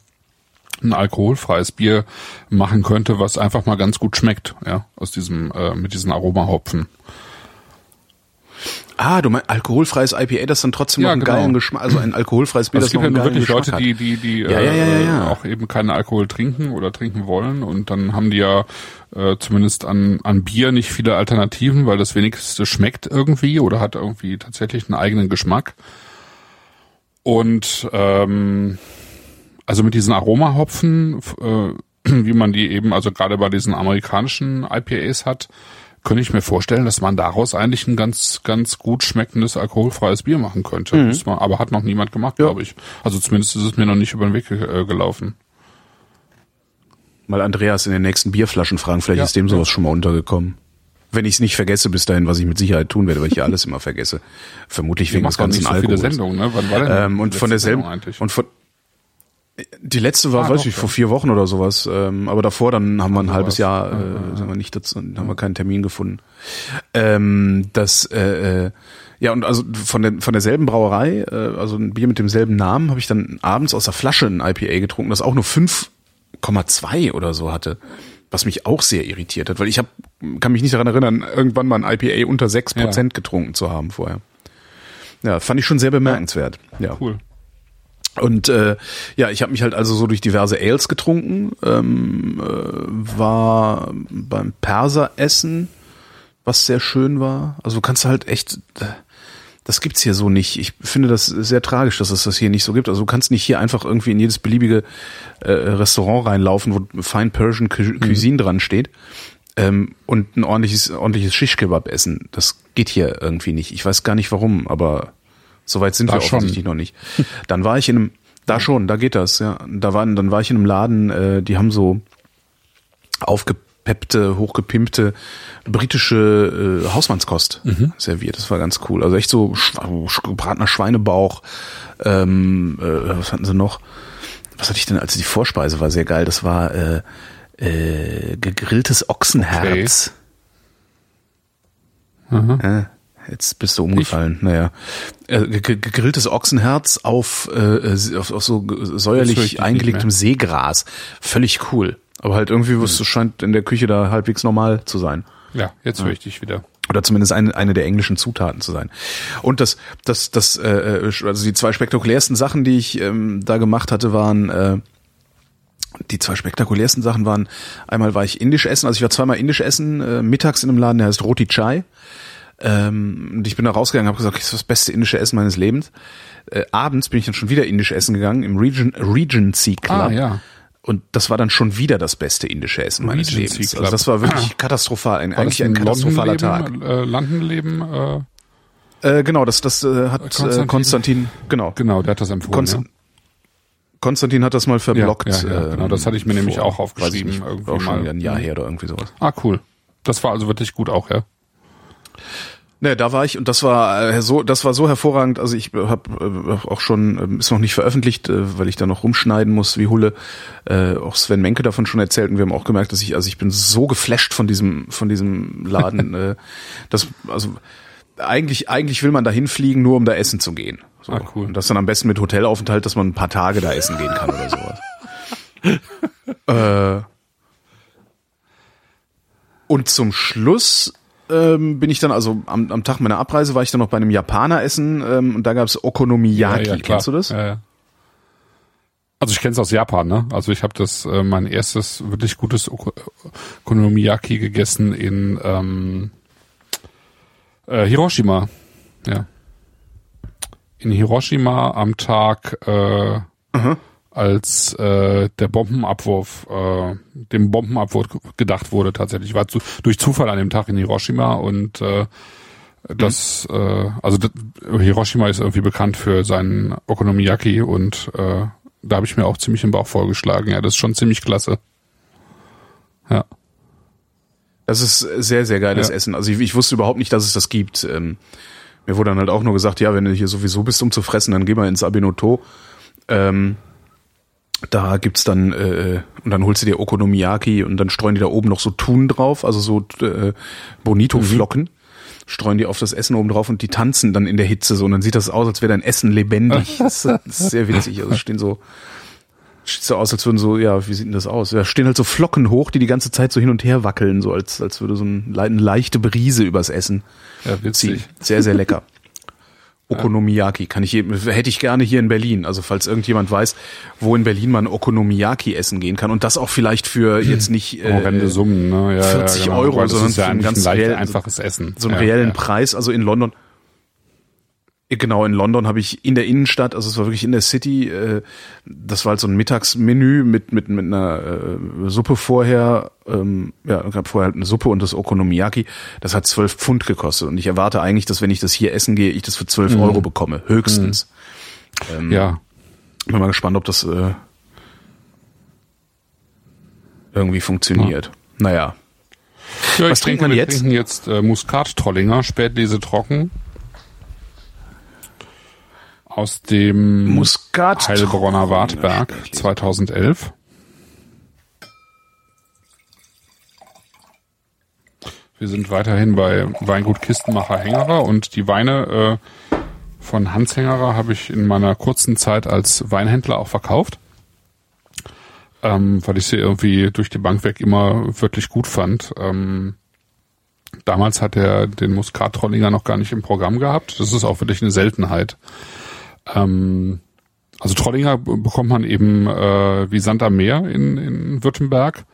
C: ein alkoholfreies Bier machen könnte, was einfach mal ganz gut schmeckt, ja, aus diesem äh, mit diesen Aromahopfen.
B: Ah, du meinst alkoholfreies IPA, das dann trotzdem
C: Ja,
B: noch einen
C: genau.
B: geilen Geschmack, also ein alkoholfreies Bier,
C: Also es
B: das
C: gibt
B: noch
C: ja
B: einen
C: nur
B: geilen
C: wirklich
B: Geschmack
C: Leute,
B: hat.
C: die, die, die
B: Ja, ja, ja, ja, ja.
C: Äh, auch eben keinen Alkohol trinken oder trinken wollen und dann haben die ja äh, zumindest an, an Bier nicht viele Alternativen, weil das wenigste schmeckt irgendwie oder hat irgendwie tatsächlich einen eigenen Geschmack. Und ähm, also mit diesen Aromahopfen, äh, wie man die eben, also gerade bei diesen amerikanischen IPAs hat, könnte ich mir vorstellen, dass man daraus eigentlich ein ganz, ganz gut schmeckendes alkoholfreies Bier machen könnte. Muss man, aber hat noch niemand gemacht, glaube ich. Also zumindest ist es mir noch nicht über den Weg äh, gelaufen.
B: Mal Andreas in den nächsten Bierflaschen fragen, vielleicht
C: Ja,
B: ist dem sowas schon mal untergekommen. Wenn ich es nicht vergesse bis dahin, was ich mit Sicherheit tun werde, weil ich ja alles immer vergesse. Vermutlich wegen des ganzen
C: so
B: Alkohols.
C: ne?
B: Ähm, und von derselben
C: Sendung eigentlich?
B: und von die letzte war,
C: Ah,
B: weiß
C: doch,
B: ich,
C: ja.
B: vor vier Wochen oder sowas. Ähm, aber davor dann haben wir ein
C: so
B: halbes
C: was.
B: Jahr, äh, sind wir nicht dazu, haben wir keinen Termin gefunden. Ähm, das, äh, äh, ja und also von der von derselben Brauerei, äh, also ein Bier mit demselben Namen, habe ich dann abends aus der Flasche ein IPA getrunken, das auch nur 5,2 oder so hatte. Was mich auch sehr irritiert hat, weil ich hab, kann mich nicht daran erinnern, irgendwann mal ein IPA unter 6%
C: Ja.
B: getrunken zu haben vorher. Ja, fand ich schon sehr bemerkenswert. Ja.
C: Cool.
B: Und äh, ja, ich habe mich halt also so durch diverse Ales getrunken, ähm, äh, war beim Perser essen, was sehr schön war. Also du kannst halt echt, das gibt's hier so nicht. Ich finde das sehr tragisch, dass es das hier nicht so gibt. Also du kannst nicht hier einfach irgendwie in jedes beliebige äh, Restaurant reinlaufen, wo Fine Persian Cu- Cuisine dran steht ähm, und ein ordentliches, ordentliches Shish-Kebab essen. Das geht hier irgendwie nicht. Ich weiß gar nicht warum, aber soweit sind
C: Da
B: wir
C: schon.
B: offensichtlich noch nicht. Dann war ich in einem, da schon, da geht das, ja. Da waren, dann war ich in einem Laden, äh, die haben so aufgepeppte, hochgepimpte britische äh, Hausmannskost serviert. Das war ganz cool. Also echt so gebratener Schweinebauch. Ähm, äh, was hatten sie noch? Was hatte ich denn als die Vorspeise war sehr geil. Das war äh, äh, gegrilltes Ochsenherz. Äh, Jetzt bist du umgefallen. Ich? Naja. Äh, gegrilltes Ochsenherz auf, äh, auf, auf so säuerlich eingelegtem Seegras. Völlig cool. Aber halt irgendwie, was hm. scheint in der Küche da halbwegs normal zu sein.
C: Ja, jetzt höre ich dich wieder.
B: Oder zumindest eine, eine der englischen Zutaten zu sein. Und das, das, das, äh, also die zwei spektakulärsten Sachen, die ich ähm, da gemacht hatte, waren äh, die zwei spektakulärsten Sachen waren, einmal war ich indisch essen, also ich war zweimal indisch essen, äh, mittags in einem Laden, der heißt Roti Chai. Ähm, und ich bin da rausgegangen, habe gesagt, das ist das beste indische Essen meines Lebens. Äh, abends bin ich dann schon wieder indisch essen gegangen im Region, Regency Club. Ah, ja. Und das war dann schon wieder das beste indische Essen meines Regency Lebens. Also das war wirklich ah. katastrophal, ein, eigentlich ein, ein katastrophaler Tag.
C: Äh, Landenleben, äh
B: äh, genau, das, das äh, hat Konstantin, äh, Konstantin, genau.
C: Genau, der hat das empfohlen. Konst ja.
B: Konstantin hat das mal verblockt.
C: Ja, ja, genau, das hatte ich mir vor, nämlich auch aufgeschrieben. Nicht,
B: irgendwie auch schon mal. ein Jahr her oder irgendwie sowas.
C: Ah, cool. Das war also wirklich gut auch, ja.
B: Ne, da war ich und das war äh, so, das war so hervorragend. Also ich habe äh, auch schon, äh, ist noch nicht veröffentlicht, äh, weil ich da noch rumschneiden muss wie Hulle. Äh, auch Sven Menke davon schon erzählt und wir haben auch gemerkt, dass ich, also ich bin so geflasht von diesem, von diesem Laden. äh, das, also eigentlich, eigentlich will man da hinfliegen, nur um da essen zu gehen. So. Ah, cool. Und das dann am besten mit Hotelaufenthalt, dass man ein paar Tage da essen gehen kann oder sowas. äh, und zum Schluss ähm, bin ich dann, also am, am Tag meiner Abreise war ich dann noch bei einem Japaner essen ähm, und da gab's Okonomiyaki. Ja, ja, Kennst du das? Ja, ja.
C: Also ich kenne es aus Japan, ne? Also ich habe das äh, mein erstes wirklich gutes Okonomiyaki gegessen in ähm, äh, Hiroshima. Ja in Hiroshima am Tag, äh, als äh, der Bombenabwurf, äh, dem Bombenabwurf gedacht wurde tatsächlich. Ich war zu, durch Zufall an dem Tag in Hiroshima und äh, das, mhm. äh, also das, Hiroshima ist irgendwie bekannt für seinen Okonomiyaki und äh, da habe ich mir auch ziemlich den Bauch vorgeschlagen. Ja, das ist schon ziemlich klasse. Ja.
B: Das ist sehr, sehr geiles ja. Essen. Also ich, ich, wusste überhaupt nicht, dass es das gibt. Ähm, mir wurde dann halt auch nur gesagt, ja, wenn du hier sowieso bist, um zu fressen, dann geh mal ins Abinoto. Ähm, da gibt's dann äh, und dann holst du dir Okonomiyaki und dann streuen die da oben noch so Thun drauf, also so äh, Bonito-Flocken. Mhm. Streuen die auf das Essen oben drauf und die tanzen dann in der Hitze so und dann sieht das aus, als wäre dein Essen lebendig. Das ist sehr witzig. Also stehen so Sieht so aus, als würden so, ja, wie sieht denn das aus? Ja, stehen halt so Flocken hoch, die die ganze Zeit so hin und her wackeln, so als, als würde so ein, eine leichte Brise übers Essen ja, witzig. ziehen. Sehr, sehr lecker. Okonomiyaki kann ich hätte ich gerne hier in Berlin. Also falls irgendjemand weiß, wo in Berlin man Okonomiyaki essen gehen kann und das auch vielleicht für jetzt nicht
C: äh, Summen, ne? ja,
B: 40 ja, genau. Euro, sondern
C: ja
B: für ein ganz
C: ein reell, einfaches Essen.
B: So einen reellen Preis. Also in London Genau, in London habe ich in der Innenstadt, also es war wirklich in der City, äh, das war halt so ein Mittagsmenü mit, mit, mit einer äh, Suppe vorher, ähm, ja, gab vorher halt eine Suppe und das Okonomiyaki, das hat zwölf Pfund gekostet und ich erwarte eigentlich, dass wenn ich das hier essen gehe, ich das für zwölf mhm. Euro bekomme, höchstens.
C: Mhm. Ähm, ja.
B: Bin mal gespannt, ob das äh, irgendwie funktioniert. Ja. Naja.
C: Ja, Was trinkt man jetzt? Wir trinken jetzt äh, Muskat-Trollinger, Spätlese trocken aus dem
B: Muskat
C: Heilbronner Wartberg 2011. Wir sind weiterhin bei Weingut Kistenmacher Hängerer und die Weine äh, von Hans Hängerer habe ich in meiner kurzen Zeit als Weinhändler auch verkauft, ähm, weil ich sie irgendwie durch die Bank weg immer wirklich gut fand. Ähm, damals hat er den Muskat-Trollinger noch gar nicht im Programm gehabt. Das ist auch wirklich eine Seltenheit. Ähm, also Trollinger bekommt man eben äh, wie Sand am Meer in, in Württemberg.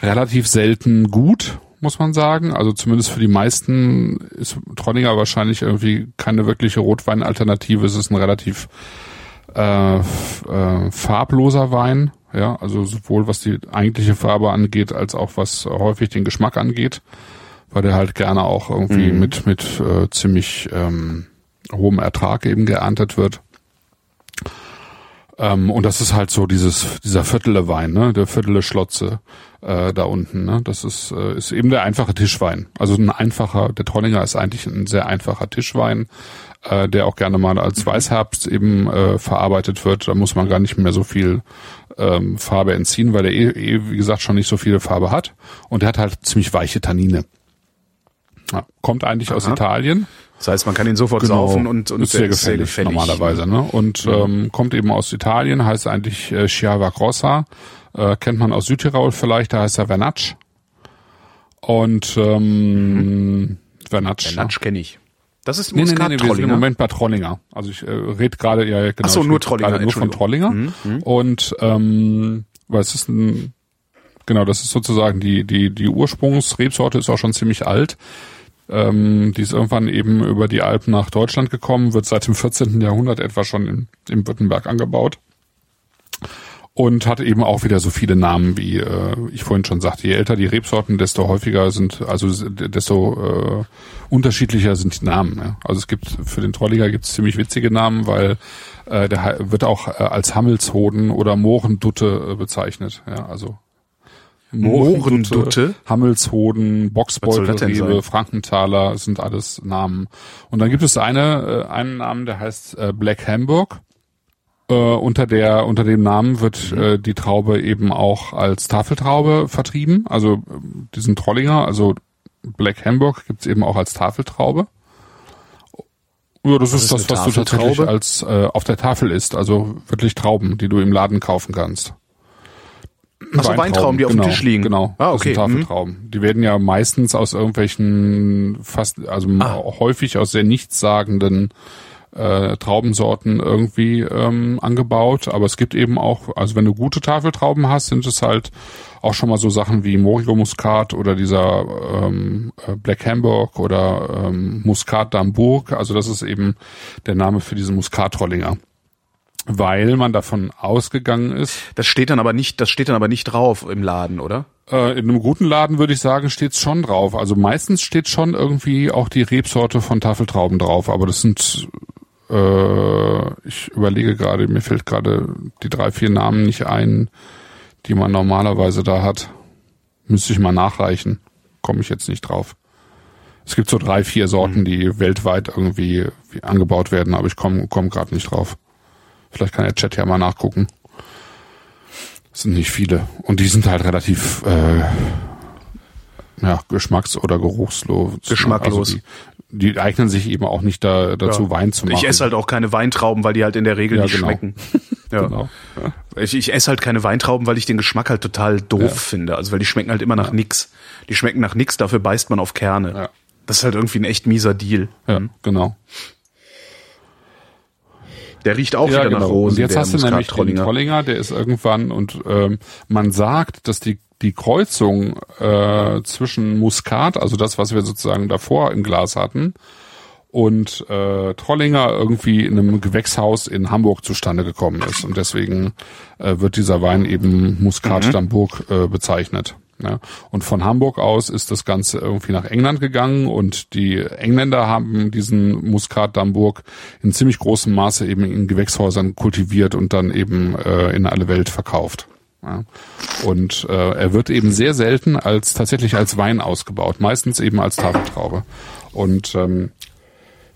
C: Relativ selten gut, muss man sagen. Also zumindest für die meisten ist Trollinger wahrscheinlich irgendwie keine wirkliche Rotweinalternative. Es ist ein relativ äh, äh, farbloser Wein. Ja, also sowohl was die eigentliche Farbe angeht, als auch was häufig den Geschmack angeht, weil der halt gerne auch irgendwie mhm. mit mit äh, ziemlich ähm, hohem Ertrag eben geerntet wird. Ähm, und das ist halt so dieses, dieser Viertele Wein, ne, der Viertele Schlotze äh, da unten. Ne? Das ist, äh, ist eben der einfache Tischwein. Also ein einfacher, der Trollinger ist eigentlich ein sehr einfacher Tischwein, äh, der auch gerne mal als Weißherbst eben äh, verarbeitet wird. Da muss man gar nicht mehr so viel ähm, Farbe entziehen, weil der eh, eh, wie gesagt, schon nicht so viele Farbe hat. Und der hat halt ziemlich weiche Tannine. Ja, kommt eigentlich aus Italien.
B: Das heißt, man kann ihn sofort
C: Genau.
B: saufen und, und
C: ist sehr
B: der
C: gefällig, normalerweise. Ne? Und ähm, kommt eben aus Italien, heißt eigentlich äh, Chiava Grossa. Äh, kennt man aus Südtirol vielleicht, da heißt er Vernatsch. Und ähm, Vernatsch.
B: Der Natsch kenne ich. Das ist
C: Nee, nee, nee, nee, wir sind im. Moment bei Trollinger. Also ich äh, rede gerade, ja, ja, genau.
B: Ach so, nur Trollinger,
C: Nur von. Trollinger. Und ähm, weil es ist ein, genau, das ist sozusagen die, die, die Ursprungsrebsorte ist auch schon ziemlich alt. Ähm, die ist irgendwann eben über die Alpen nach Deutschland gekommen, wird seit dem 14. Jahrhundert etwa schon in, im Württemberg angebaut. Und hat eben auch wieder so viele Namen, wie äh, ich vorhin schon sagte. Je älter die Rebsorten, desto häufiger sind, also desto äh, unterschiedlicher sind die Namen. Ja. Also es gibt für den Trollinger gibt es ziemlich witzige Namen, weil äh, der wird auch äh, als Hammelshoden oder Mohrendutte äh, bezeichnet. Ja, also
B: Mohrendutte?
C: Hammelshoden,
B: das denn
C: Boxbeutelrebe,
B: sein?
C: Frankenthaler sind alles Namen. Und dann gibt es eine, äh, einen Namen, der heißt äh, Black Hamburg. Äh, unter der unter dem Namen wird
B: Mhm.
C: äh, die Traube eben auch als Tafeltraube vertrieben. Also äh, diesen Trollinger, also Black Hamburg gibt's eben auch als Tafeltraube. Ja, das ist,
B: ist
C: das, was du tatsächlich als äh, auf der Tafel isst, also wirklich Trauben, die du im Laden kaufen kannst.
B: Ach so, Weintrauben, die auf dem
C: genau,
B: Tisch liegen.
C: Genau,
B: Ah,
C: das
B: okay.
C: sind Tafeltrauben. Die werden ja meistens aus irgendwelchen fast, also
B: Ah.
C: häufig aus sehr nichtssagenden äh, Traubensorten irgendwie ähm, angebaut. Aber es gibt eben auch, also wenn du gute Tafeltrauben hast, sind es halt auch schon mal so Sachen wie Morigo Muscat oder dieser ähm, äh, Black Hamburg oder ähm, Muscat d'Hamburg. Also das ist eben der Name für diesen Muscat-Trollinger. Weil man davon ausgegangen ist,
B: Das steht dann aber nicht, das steht dann aber nicht drauf im Laden, oder?
C: äh, in einem guten Laden würde ich sagen, steht's schon drauf. Also meistens steht schon irgendwie auch die Rebsorte von Tafeltrauben drauf, aber das sind äh, ich überlege gerade, mir fällt gerade die drei, vier Namen nicht ein, die man normalerweise da hat. Müsste ich mal nachreichen. Komme ich jetzt nicht drauf. Es gibt so drei, vier Sorten, die weltweit irgendwie wie angebaut werden, aber ich komme komm gerade nicht drauf. Vielleicht kann der Chat ja mal nachgucken. Es sind nicht viele. Und die sind halt relativ äh, ja, geschmacks- oder geruchslos.
B: Geschmacklos.
C: Also die, die eignen sich eben auch nicht da, dazu,
B: Ja.
C: Wein zu machen.
B: Ich esse halt auch keine Weintrauben, weil die halt in der Regel
C: Ja,
B: nicht
C: genau.
B: schmecken. Ja.
C: Genau. Ja.
B: Ich, ich esse halt keine Weintrauben, weil ich den Geschmack halt total doof finde. Also weil die schmecken halt immer nach nix. Die schmecken nach nix, dafür beißt man auf Kerne.
C: Ja.
B: Das ist halt irgendwie ein echt mieser Deal.
C: Ja, genau.
B: Der riecht auch
C: Ja,
B: wieder
C: genau.
B: nach Rosen.
C: und jetzt hast du nämlich den. Trollinger, der ist irgendwann und ähm, man sagt, dass die die Kreuzung äh, zwischen Muskat, also das, was wir sozusagen davor im Glas hatten, und äh, Trollinger irgendwie in einem Gewächshaus in Hamburg zustande gekommen ist. Und deswegen äh, wird dieser Wein eben Muskat d'Hamburg äh, bezeichnet. Ja. Und von Hamburg aus ist das Ganze irgendwie nach England gegangen und die Engländer haben diesen Muskat d'Hamburg in ziemlich großem Maße eben in Gewächshäusern kultiviert und dann eben äh, in alle Welt verkauft. Ja. Und äh, er wird eben sehr selten als tatsächlich als Wein ausgebaut, meistens eben als Tafeltraube. Und ähm,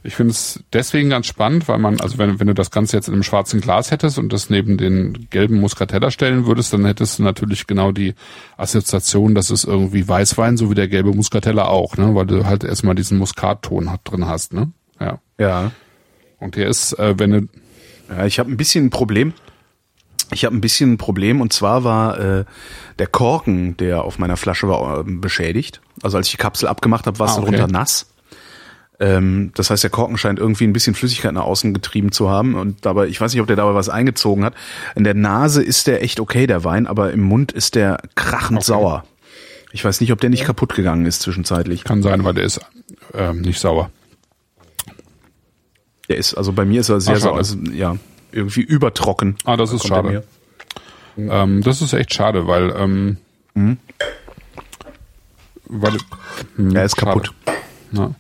C: ich finde es deswegen ganz spannend, weil man, also wenn, wenn du das Ganze jetzt in einem schwarzen Glas hättest und das neben den gelben Muscatella stellen würdest, dann hättest du natürlich genau die Assoziation, dass es irgendwie Weißwein, so wie der gelbe Muscatella auch, ne, weil du halt erstmal diesen Muskatton hat, drin hast, ne? Ja.
B: Ja.
C: Und der ist, äh, wenn du,
B: Ja, ich habe ein bisschen ein Problem. Ich habe ein bisschen ein Problem und zwar war äh, der Korken, der auf meiner Flasche war, äh, beschädigt. Also als ich die Kapsel abgemacht habe, war es
C: Ah, okay.
B: darunter nass. Ähm, das heißt, der Korken scheint irgendwie ein bisschen Flüssigkeit nach außen getrieben zu haben und dabei, ich weiß nicht, ob der dabei was eingezogen hat. In der Nase ist der echt okay, der Wein, aber im Mund ist der krachend
C: Okay.
B: sauer. Ich weiß nicht, ob der nicht kaputt gegangen ist zwischenzeitlich.
C: kann sein, weil der ist ähm, nicht sauer.
B: Der ist, also bei mir ist er sehr sauer, also, ja, irgendwie übertrocken.
C: Ah, das ist schade.
B: mir.
C: Ähm, das ist echt schade, weil, ähm,
B: Mhm.
C: weil hm,
B: Er ist
C: schade.
B: kaputt.
C: Ja.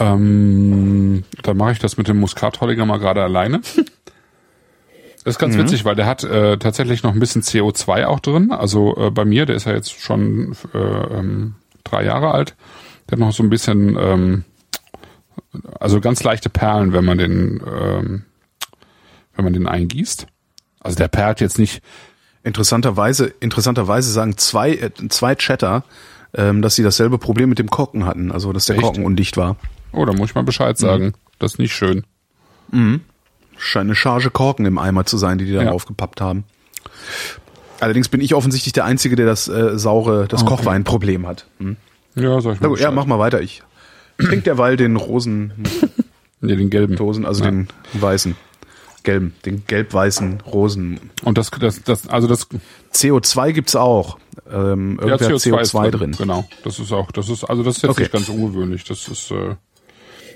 C: Ähm, dann mache ich das mit dem Muskatrolliger mal gerade alleine. Das ist ganz
B: Mhm.
C: witzig, weil der hat äh, tatsächlich noch ein bisschen CO2 auch drin. Also äh, bei mir, der ist ja jetzt schon äh, ähm, drei Jahre alt. Der hat noch so ein bisschen, ähm, also ganz leichte Perlen, wenn man den, ähm, wenn man den eingießt. Also der perlt jetzt nicht.
B: Interessanterweise, interessanterweise sagen zwei, äh, zwei Chatter, ähm, dass sie dasselbe Problem mit dem Korken hatten, also dass der
C: Echt?
B: Korken undicht war.
C: Oh, da muss ich mal Bescheid sagen. Das ist nicht schön.
B: Scheint eine Charge Korken im Eimer zu sein, die die da
C: Ja.
B: draufgepappt haben. Allerdings bin ich offensichtlich der Einzige, der das äh, saure, das
C: Okay.
B: Kochweinproblem hat. Hm.
C: Ja, sag ich mal
B: Na gut, ja, mach mal weiter. Ich trink derweil den Rosendosen,
C: Nee, den gelben.
B: also
C: Ja.
B: den weißen, gelben, den gelb-weißen Rosen.
C: Und das, das, das, also das,
B: CO2 gibt's auch. Ähm,
C: ja,
B: irgendwer hat
C: CO2,
B: CO2
C: ist
B: drin.
C: Genau. Das ist auch, das ist, also das ist jetzt
B: Okay.
C: nicht ganz ungewöhnlich. Das ist, äh,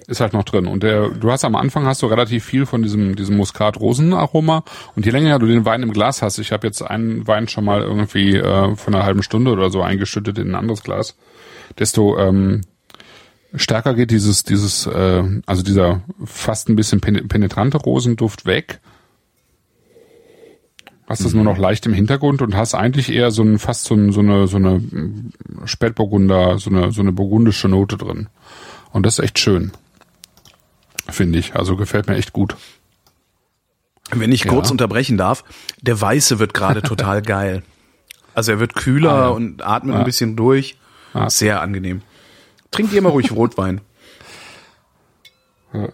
C: ist halt noch drin. Und der, du hast am Anfang hast du relativ viel von diesem, diesem Muskat-Rosen-Aroma. Und je länger du den Wein im Glas hast, ich habe jetzt einen Wein schon mal irgendwie äh, von einer halben Stunde oder so eingeschüttet in ein anderes Glas, desto ähm, stärker geht dieses, dieses, äh, also dieser fast ein bisschen pen- penetrante Rosenduft weg. Hast es nur noch leicht im Hintergrund und hast eigentlich eher so ein fast so, ein, so eine so eine mm, Spätburgunder, so eine so eine burgundische Note drin. Und das ist echt schön. Finde ich. Also gefällt mir echt gut.
B: Wenn ich kurz
C: Ja.
B: unterbrechen darf, der Weiße wird gerade total geil. Also er wird kühler
C: Ah, ja.
B: und atmet
C: Ja.
B: ein bisschen durch.
C: Ja.
B: Sehr angenehm. Trinkt ihr mal ruhig Rotwein.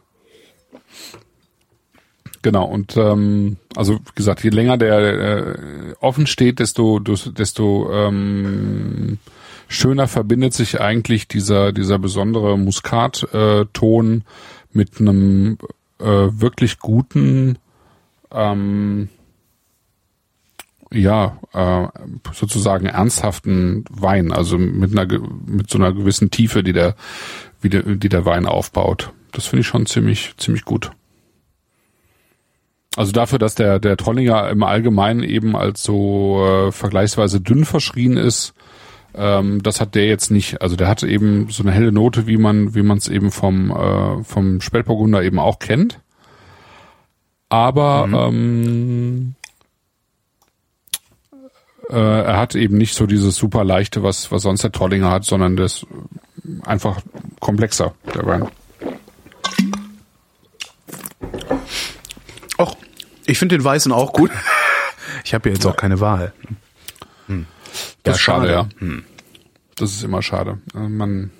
C: Genau, und ähm, also wie gesagt, je länger der äh, offen steht, desto, desto, ähm, schöner verbindet sich eigentlich dieser, dieser besondere Muskat-Ton mit einem äh, wirklich guten, ähm, ja, äh, sozusagen ernsthaften Wein, also mit einer mit so einer gewissen Tiefe, die der, wie der, die der Wein aufbaut. Das finde ich schon ziemlich, ziemlich gut. Also dafür, dass der, der Trollinger im Allgemeinen eben als so äh, vergleichsweise dünn verschrien ist, ähm, das hat der jetzt nicht. Also der hat eben so eine helle Note, wie man wie man es eben vom äh, vom Spätburgunder eben auch kennt. Aber ähm, äh, er hat eben nicht so dieses super leichte, was was sonst der Trollinger hat, sondern das einfach komplexer der Wein.
B: Och, ich finde den Weißen auch gut. Ich habe ja jetzt auch keine Wahl.
C: Das ist schade, ja.
B: Hm.
C: Das ist immer schade. Äh, Man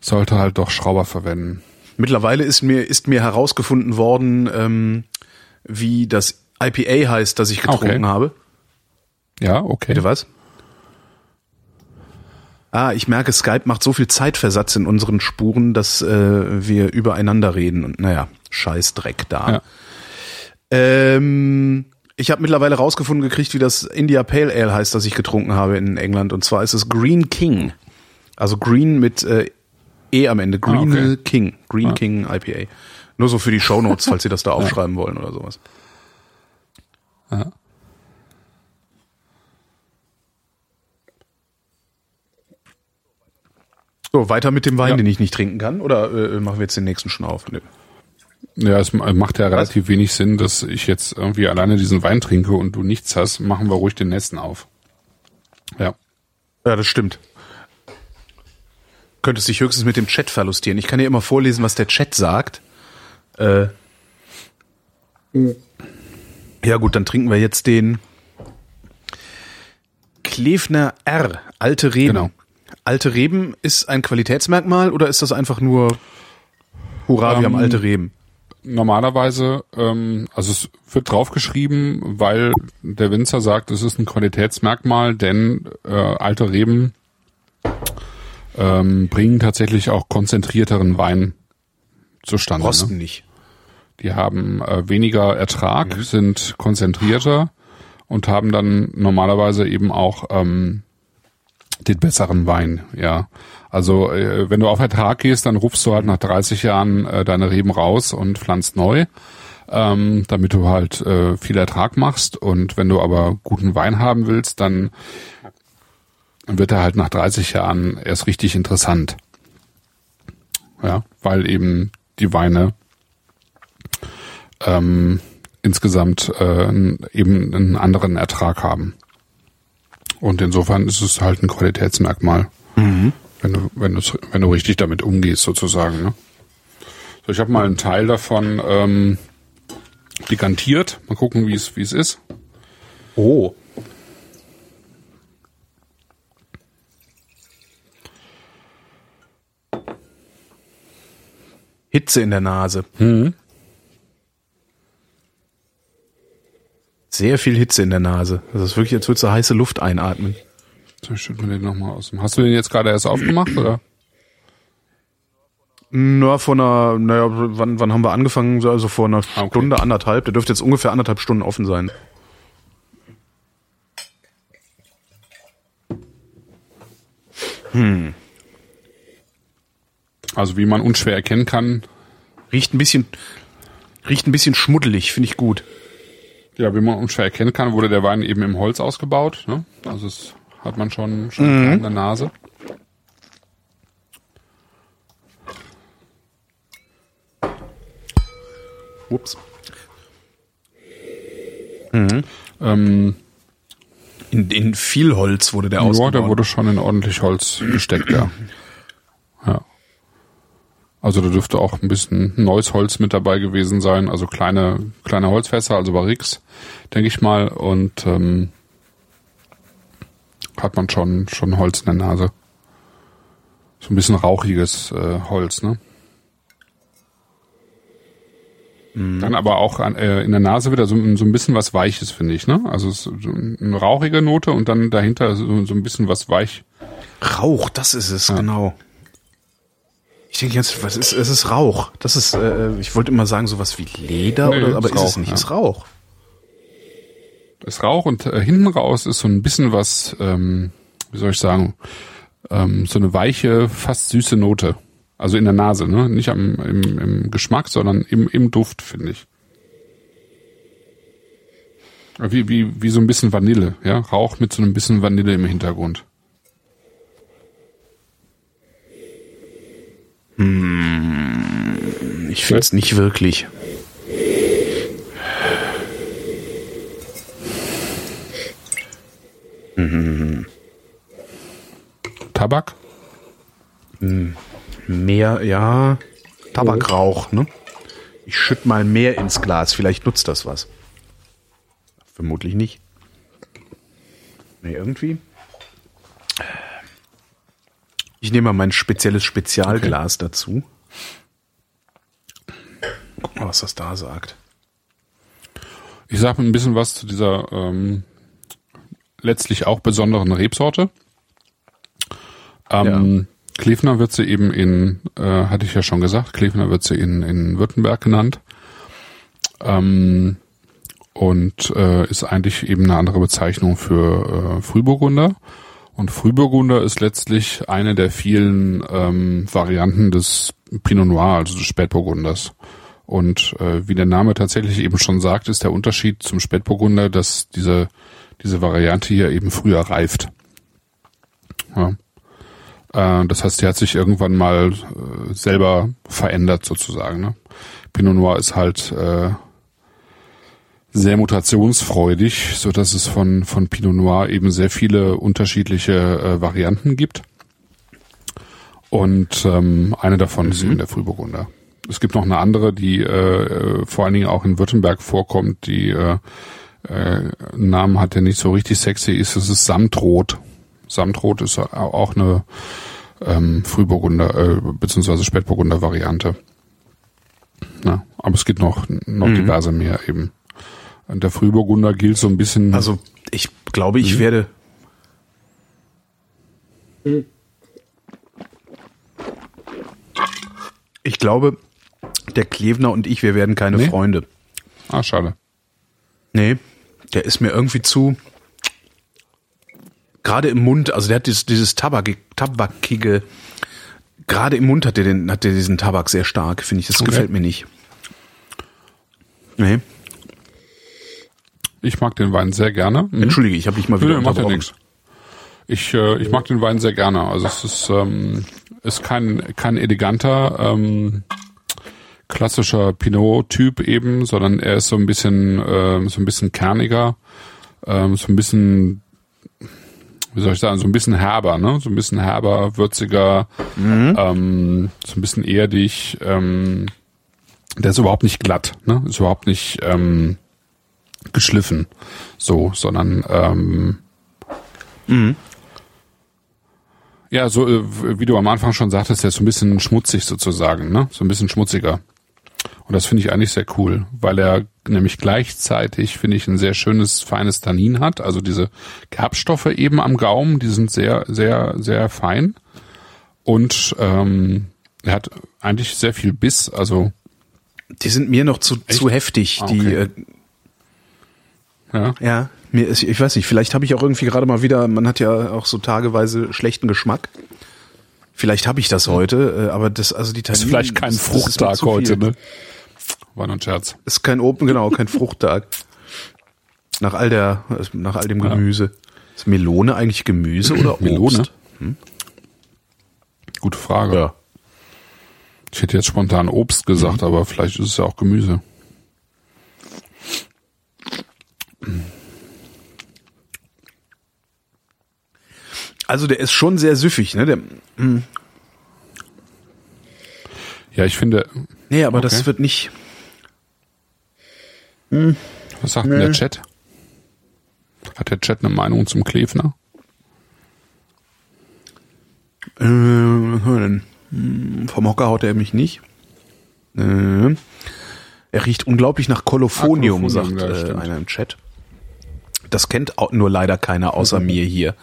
C: sollte halt doch Schrauber verwenden.
B: Mittlerweile ist mir, ist mir herausgefunden worden, ähm, wie das IPA heißt, das ich getrunken
C: Okay.
B: habe.
C: Ja, okay.
B: Bitte was? Ah, ich merke, Skype macht so viel Zeitversatz in unseren Spuren, dass äh, wir übereinander reden. Und naja, scheiß Dreck da.
C: Ja.
B: Ähm, ich habe mittlerweile rausgefunden gekriegt, wie das India Pale Ale heißt, das ich getrunken habe in England. Und zwar ist es Green King. Also Green mit äh, E am Ende. Green
C: Ah, okay.
B: King. Green
C: Ah.
B: King IPA. Nur so für die Shownotes, falls Sie das da aufschreiben wollen oder sowas.
C: Ja.
B: So, weiter mit dem Wein,
C: Ja.
B: den ich nicht trinken kann. Oder äh, machen wir jetzt den nächsten schon auf? Nö.
C: Ja, es ma- macht ja relativ wenig Sinn, dass ich jetzt irgendwie alleine diesen Wein trinke und du nichts hast. Machen wir ruhig den nächsten auf. Ja.
B: Ja, das stimmt. Könntest dich höchstens mit dem Chat verlustieren. Ich kann dir immer vorlesen, was der Chat sagt. Äh, ja gut, dann trinken wir jetzt den Klefner R, alte Reben.
C: Genau.
B: Alte Reben ist ein Qualitätsmerkmal oder ist das einfach nur Hurra, wir
C: Ähm,
B: haben alte Reben?
C: Normalerweise, ähm, also es wird draufgeschrieben, weil der Winzer sagt, es ist ein Qualitätsmerkmal, denn äh, alte Reben ähm, bringen tatsächlich auch konzentrierteren Wein zustande.
B: Rosten
C: Ne?
B: nicht.
C: Die haben äh, weniger Ertrag,
B: Mhm.
C: sind konzentrierter und haben dann normalerweise eben auch ähm, den besseren Wein, ja. Also äh, wenn du auf Ertrag gehst, dann rufst du halt nach 30 Jahren äh, deine Reben raus und pflanzt neu, ähm, damit du halt äh, viel Ertrag machst. Und wenn du aber guten Wein haben willst, dann wird er halt nach 30 Jahren erst richtig interessant. Ja, weil eben die Weine ähm, insgesamt äh, eben einen anderen Ertrag haben. Und insofern ist es halt ein Qualitätsmerkmal, wenn du, wenn, wenn du richtig damit umgehst, sozusagen. Ne? So, ich habe mal einen Teil davon ähm, dekantiert. Mal gucken, wie es wie es ist.
B: Oh. Hitze in der Nase.
C: Hm.
B: Sehr viel Hitze in der Nase. Das ist wirklich, als würdest du heiße Luft einatmen.
C: So, ich schütte mir den nochmal aus. Hast du den jetzt gerade erst aufgemacht, oder?
B: Na, vor einer, naja, wann, wann haben wir angefangen? So, Also vor einer
C: Ah, okay.
B: Stunde, anderthalb. Der dürfte jetzt ungefähr anderthalb Stunden offen sein.
C: Also wie man unschwer erkennen kann,
B: Riecht ein bisschen, riecht ein bisschen schmuddelig, finde ich gut.
C: ja, wie man unschwer erkennen kann, wurde der Wein eben im Holz ausgebaut. Ne? Also das hat man schon, schon in der Nase.
B: Ups.
C: Ähm,
B: In, in viel Holz wurde der
C: ja,
B: ausgebaut.
C: der wurde schon in ordentlich Holz gesteckt, ja. Ja. Also da dürfte auch ein bisschen neues Holz mit dabei gewesen sein, also kleine, kleine Holzfässer, also Barriques, denke ich mal, und ähm, hat man schon, schon Holz in der Nase. So ein bisschen rauchiges äh, Holz, ne? Dann aber auch an, äh, in der Nase wieder so, so ein bisschen was Weiches, finde ich, ne? Also so eine rauchige Note und dann dahinter so, so ein bisschen was weich.
B: Rauch, das ist es, genau. Ich denke jetzt, was ist, es ist Rauch. Das ist, äh, ich wollte immer sagen, sowas wie Leder,
C: Nee,
B: oder, aber
C: ist
B: ist, es
C: Rauch,
B: nicht,
C: ja.
B: ist Rauch.
C: Ist Rauch und äh, hinten raus ist so ein bisschen was, ähm, wie soll ich sagen, ähm, so eine weiche, fast süße Note. Also in der Nase, ne? Nicht am, im, im Geschmack, sondern im, im Duft, finde ich. Wie, wie, wie so ein bisschen Vanille, ja? Rauch mit so einem bisschen Vanille im Hintergrund.
B: Ich finde es nicht wirklich.
C: Tabak?
B: Mehr, ja, Tabakrauch, ne? Ich schütt mal mehr ins Glas, vielleicht nutzt das was. Vermutlich nicht. Nee, irgendwie. Ich nehme mal mein spezielles Spezialglas dazu. Guck mal, was das da sagt.
C: Ich sage ein bisschen was zu dieser ähm, letztlich auch besonderen Rebsorte. Ähm, Klefner wird sie eben in, äh, hatte ich ja schon gesagt, Klefner wird sie in, in Württemberg genannt. Ähm, und äh, ist eigentlich eben eine andere Bezeichnung für äh, Frühburgunder. Und Frühburgunder ist letztlich eine der vielen ähm, Varianten des Pinot Noir, also des Spätburgunders. Und äh, wie der Name tatsächlich eben schon sagt, ist der Unterschied zum Spätburgunder, dass diese, diese Variante hier eben früher reift. Ja. Äh, das heißt, die hat sich irgendwann mal äh, selber verändert sozusagen. Ne? Pinot Noir ist halt äh, sehr mutationsfreudig, so dass es von von Pinot Noir eben sehr viele unterschiedliche Varianten gibt. Und ähm, eine davon ist eben der Frühburgunder. Es gibt noch eine andere, die äh, vor allen Dingen auch in Württemberg vorkommt, die äh, äh, Namen hat, der nicht so richtig sexy ist. Das ist Samtrot. Samtrot ist au- auch eine ähm, Frühburgunder äh, beziehungsweise Spätburgunder Variante. Na, aber es gibt noch noch diverse mehr eben. Und der Frühburgunder gilt so ein bisschen.
B: Also, ich glaube, ich werde. Ich glaube, der Klevner und ich, wir werden keine
C: Nee?
B: Freunde.
C: ah, schade.
B: Nee, der ist mir irgendwie zu. Gerade im Mund, also der hat dieses, dieses Tabak, tabakige. Gerade im Mund hat der, den, hat der diesen Tabak sehr stark, finde ich. Das
C: Okay.
B: gefällt mir nicht. Nee,
C: Ich mag den Wein sehr gerne. Mhm.
B: entschuldige, ich habe dich mal wieder
C: nö, macht ja
B: unterbrochen.
C: nichts. Ich, äh, ich mag den Wein sehr gerne. Also es ist, ähm, ist kein, kein eleganter, ähm, klassischer Pinot-Typ eben, sondern er ist so ein bisschen, ähm, so ein bisschen kerniger, ähm, so ein bisschen, wie soll ich sagen, so ein bisschen herber, ne? So ein bisschen herber, würziger, ähm, so ein bisschen erdig. Ähm, der ist überhaupt nicht glatt, ne? Ist überhaupt nicht ähm, geschliffen, so, sondern ähm, Ja, so äh, wie du am Anfang schon sagtest, der ist so ein bisschen schmutzig sozusagen, ne? So ein bisschen schmutziger. Und das finde ich eigentlich sehr cool, weil er nämlich gleichzeitig, finde ich, ein sehr schönes, feines Tannin hat. Also diese Gerbstoffe eben am Gaumen, die sind sehr, sehr, sehr fein. Und ähm, er hat eigentlich sehr viel Biss, also
B: Die sind mir noch zu, zu heftig.
C: Ah,
B: Die,
C: okay.
B: äh,
C: ja.
B: ja, mir ist, ich weiß nicht, vielleicht habe ich auch irgendwie gerade mal wieder, man hat ja auch so tageweise schlechten Geschmack. Vielleicht habe ich das heute, äh, aber das, also die
C: Ist
B: Tanninen,
C: vielleicht kein
B: ist
C: Fruchttag heute, ne? War nur ein Scherz.
B: Ist kein Open, genau, kein Fruchttag. Nach all der, nach all dem
C: Ja.
B: Gemüse. Ist Melone eigentlich Gemüse oder Obst?
C: Melone? Gute Frage.
B: Ja.
C: Ich hätte jetzt spontan Obst gesagt, aber vielleicht ist es ja auch Gemüse.
B: Also der ist schon sehr süffig, ne? Der,
C: Ja, ich finde,
B: nee, aber das
C: Okay.
B: wird nicht.
C: Was sagt denn der Chat? Hat der Chat eine Meinung zum Klefner?
B: Äh, was haben wir denn? Hm, Vom Hocker haut er mich nicht. Äh, er riecht unglaublich nach Kolophonium,
C: Ah,
B: sagt
C: ja,
B: äh, einer im Chat. Das kennt auch nur leider keiner außer mir hier.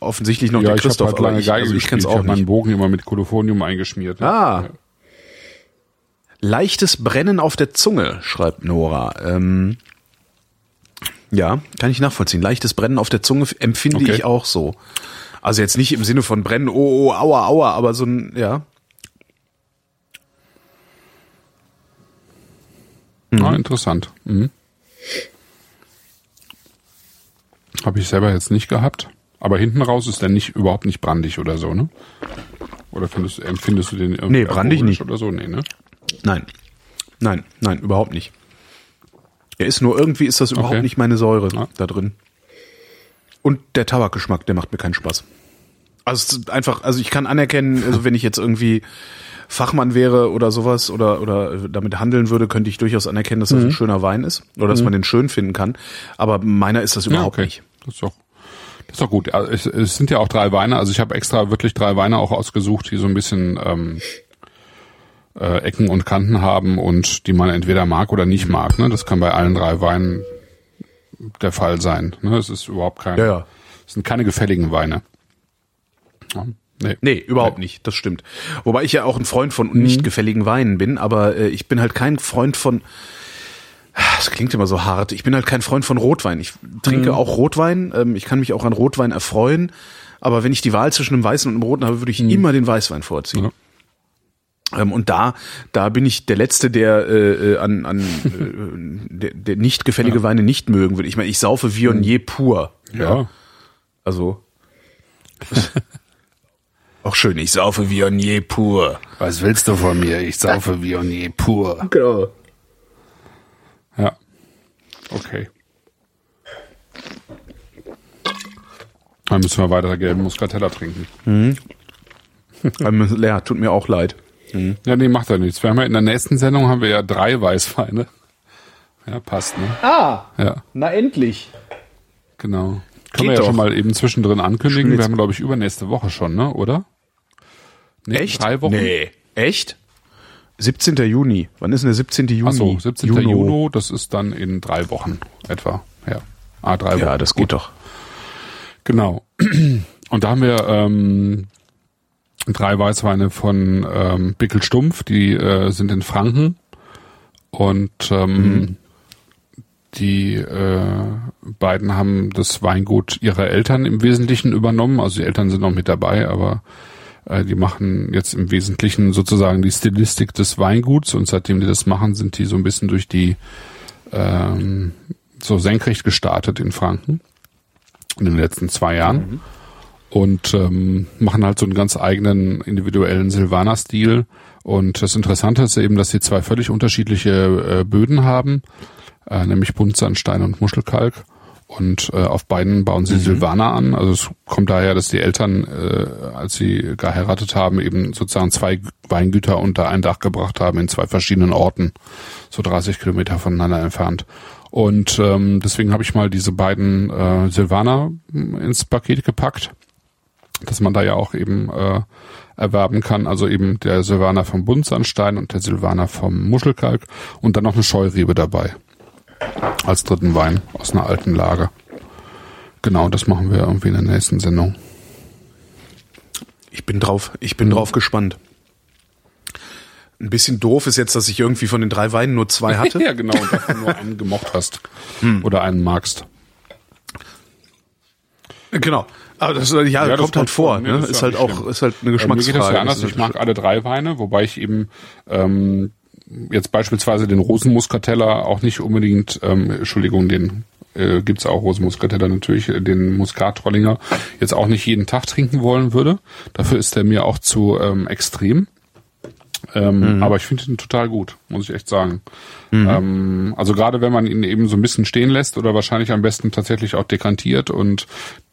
B: Offensichtlich noch
C: ja,
B: der
C: ich
B: Christoph,
C: halt lange
B: ich,
C: Geige
B: also ich kenn's
C: Ich
B: auch
C: habe meinen
B: nicht.
C: Bogen immer mit Kolophonium eingeschmiert.
B: Ah. Leichtes Brennen auf der Zunge, schreibt Nora. Ähm, ja, kann ich nachvollziehen. Leichtes Brennen auf der Zunge empfinde
C: Okay.
B: ich auch so. Also jetzt nicht im Sinne von brennen, oh, oh, aua, aua, aber so ein, ja.
C: Ah, interessant. Mhm. Habe ich selber jetzt nicht gehabt. Aber hinten raus ist der nicht überhaupt nicht brandig oder so, ne? Oder findest, empfindest du den irgendwie
B: Nee, brandig nicht.
C: oder so? Nee, ne?
B: Nein. Nein, nein, überhaupt nicht. Er ist nur irgendwie ist das überhaupt
C: Okay.
B: nicht meine Säure
C: Ja.
B: da drin. Und der Tabakgeschmack, der macht mir keinen Spaß. Also es ist einfach, also ich kann anerkennen, also wenn ich jetzt irgendwie Fachmann wäre oder sowas oder oder damit handeln würde, könnte ich durchaus anerkennen, dass das
C: Mhm.
B: ein schöner Wein ist oder dass man den schön finden kann. Aber meiner ist das überhaupt nicht.
C: Das ist doch, das ist doch gut. Ja, Es, es sind ja auch drei Weine. Also ich habe extra wirklich drei Weine auch ausgesucht, die so ein bisschen ähm, äh, Ecken und Kanten haben und die man entweder mag oder nicht mag. Ne? Das kann bei allen drei Weinen der Fall sein. Ne? Es ist überhaupt kein,
B: Ja, ja.
C: es sind keine gefälligen Weine. Ja, nee.
B: Nee, überhaupt nicht, das stimmt. Wobei ich ja auch ein Freund von nicht gefälligen Weinen bin, aber äh, ich bin halt kein Freund von das klingt immer so hart. Ich bin halt kein Freund von Rotwein. Ich trinke auch Rotwein. Ähm, ich kann mich auch an Rotwein erfreuen. Aber wenn ich die Wahl zwischen einem Weißen und einem Roten habe, würde ich immer den Weißwein vorziehen. Ähm, und da, da bin ich der Letzte, der äh, äh, an, an äh, der, der nicht gefällige Weine nicht mögen würde. Ich meine, ich saufe Viognier pur.
C: Ja.
B: Also auch schön, ich saufe Viognier pur.
C: Was willst du von mir? Ich saufe Viognier pur.
B: Genau.
C: Ja. Okay. Dann müssen wir weiter gelben Muscatella trinken.
B: Leer, tut mir auch leid.
C: Ja, nee, macht ja nichts. Wir haben ja in der nächsten Sendung haben wir ja drei Weißweine. Ja, passt, ne?
B: Ah,
C: Ja,
B: na endlich.
C: genau.
B: Geht
C: Können wir ja
B: doch.
C: schon mal eben zwischendrin ankündigen. Wir haben, glaube ich, übernächste Woche schon, ne? Oder? Nee,
B: Echt?
C: Drei Wochen?
B: Nee. Echt? 17. Juni. Wann ist denn der 17. Juni?
C: Ach so, 17.
B: Juno.
C: Juni, das ist dann in drei Wochen etwa. Ja. Ah, drei Wochen.
B: Ja, das geht doch.
C: Genau. Und da haben wir ähm, drei Weißweine von ähm, Bickel Stumpf, die äh, sind in Franken. Und ähm, die äh, beiden haben das Weingut ihrer Eltern im Wesentlichen übernommen. Also die Eltern sind noch mit dabei, aber äh, die machen jetzt im Wesentlichen sozusagen die Stilistik des Weinguts. Und seitdem die das machen, sind die so ein bisschen durch die ähm, so senkrecht gestartet in Franken in den letzten zwei Jahren und ähm, machen halt so einen ganz eigenen individuellen Silvaner-Stil. Und das Interessante ist eben, dass sie zwei völlig unterschiedliche äh, Böden haben, äh, nämlich Buntsandstein und Muschelkalk. Und äh, auf beiden bauen sie Silvaner an. Also es kommt daher, dass die Eltern, äh, als sie geheiratet haben, eben sozusagen zwei Weingüter unter ein Dach gebracht haben in zwei verschiedenen Orten, so 30 Kilometer voneinander entfernt. Und ähm, deswegen habe ich mal diese beiden äh, Silvaner ins Paket gepackt dass man da ja auch eben äh, erwerben kann. Also eben der Silvaner vom Buntsandstein und der Silvaner vom Muschelkalk und dann noch eine Scheurebe dabei. Als dritten Wein aus einer alten Lage. Genau, das machen wir irgendwie in der nächsten Sendung.
B: Ich bin drauf, ich bin drauf gespannt. Ein bisschen doof ist jetzt, dass ich irgendwie von den drei Weinen nur zwei hatte.
C: ja, genau, und davon nur einen gemocht hast. Oder einen magst.
B: Genau. Aber das ja,
C: Ja, das
B: kommt halt vor.
C: vor, ne?
B: Ne?
C: Das ist
B: halt auch,
C: schlimm.
B: ist halt eine
C: Äh, Mir
B: Geschmacksfrage.
C: geht das ja anders. Ich mag alle drei Weine, wobei ich eben ähm, jetzt beispielsweise den Rosenmuskateller auch nicht unbedingt, ähm, Entschuldigung, den äh, gibt's auch Rosenmuskateller natürlich, äh, den Muskat-Trollinger jetzt auch nicht jeden Tag trinken wollen würde. Dafür ist der mir auch zu ähm, extrem. Ähm, Aber ich finde ihn total gut, muss ich echt sagen. Ähm, also gerade wenn man ihn eben so ein bisschen stehen lässt oder wahrscheinlich am besten tatsächlich auch dekantiert und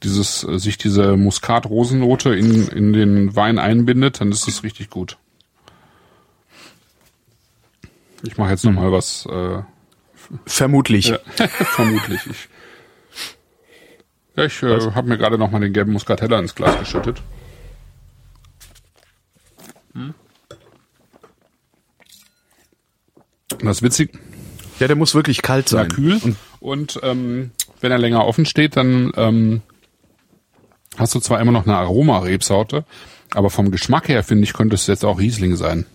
C: dieses äh, sich diese Muskat-Rosennote in, in den Wein einbindet, dann ist es richtig gut. Ich mache jetzt noch mal was, äh,
B: Vermutlich.
C: ja, vermutlich. Ich, ja, ich äh, habe mir gerade noch mal den gelben Muscatella ins Glas geschüttet. Und das ist witzig,
B: Ja, der muss wirklich kalt sein.
C: kühl. Und, ähm, wenn er länger offen steht, dann ähm, hast du zwar immer noch eine Aromarebsorte, aber vom Geschmack her, finde ich, könnte es jetzt auch Riesling sein.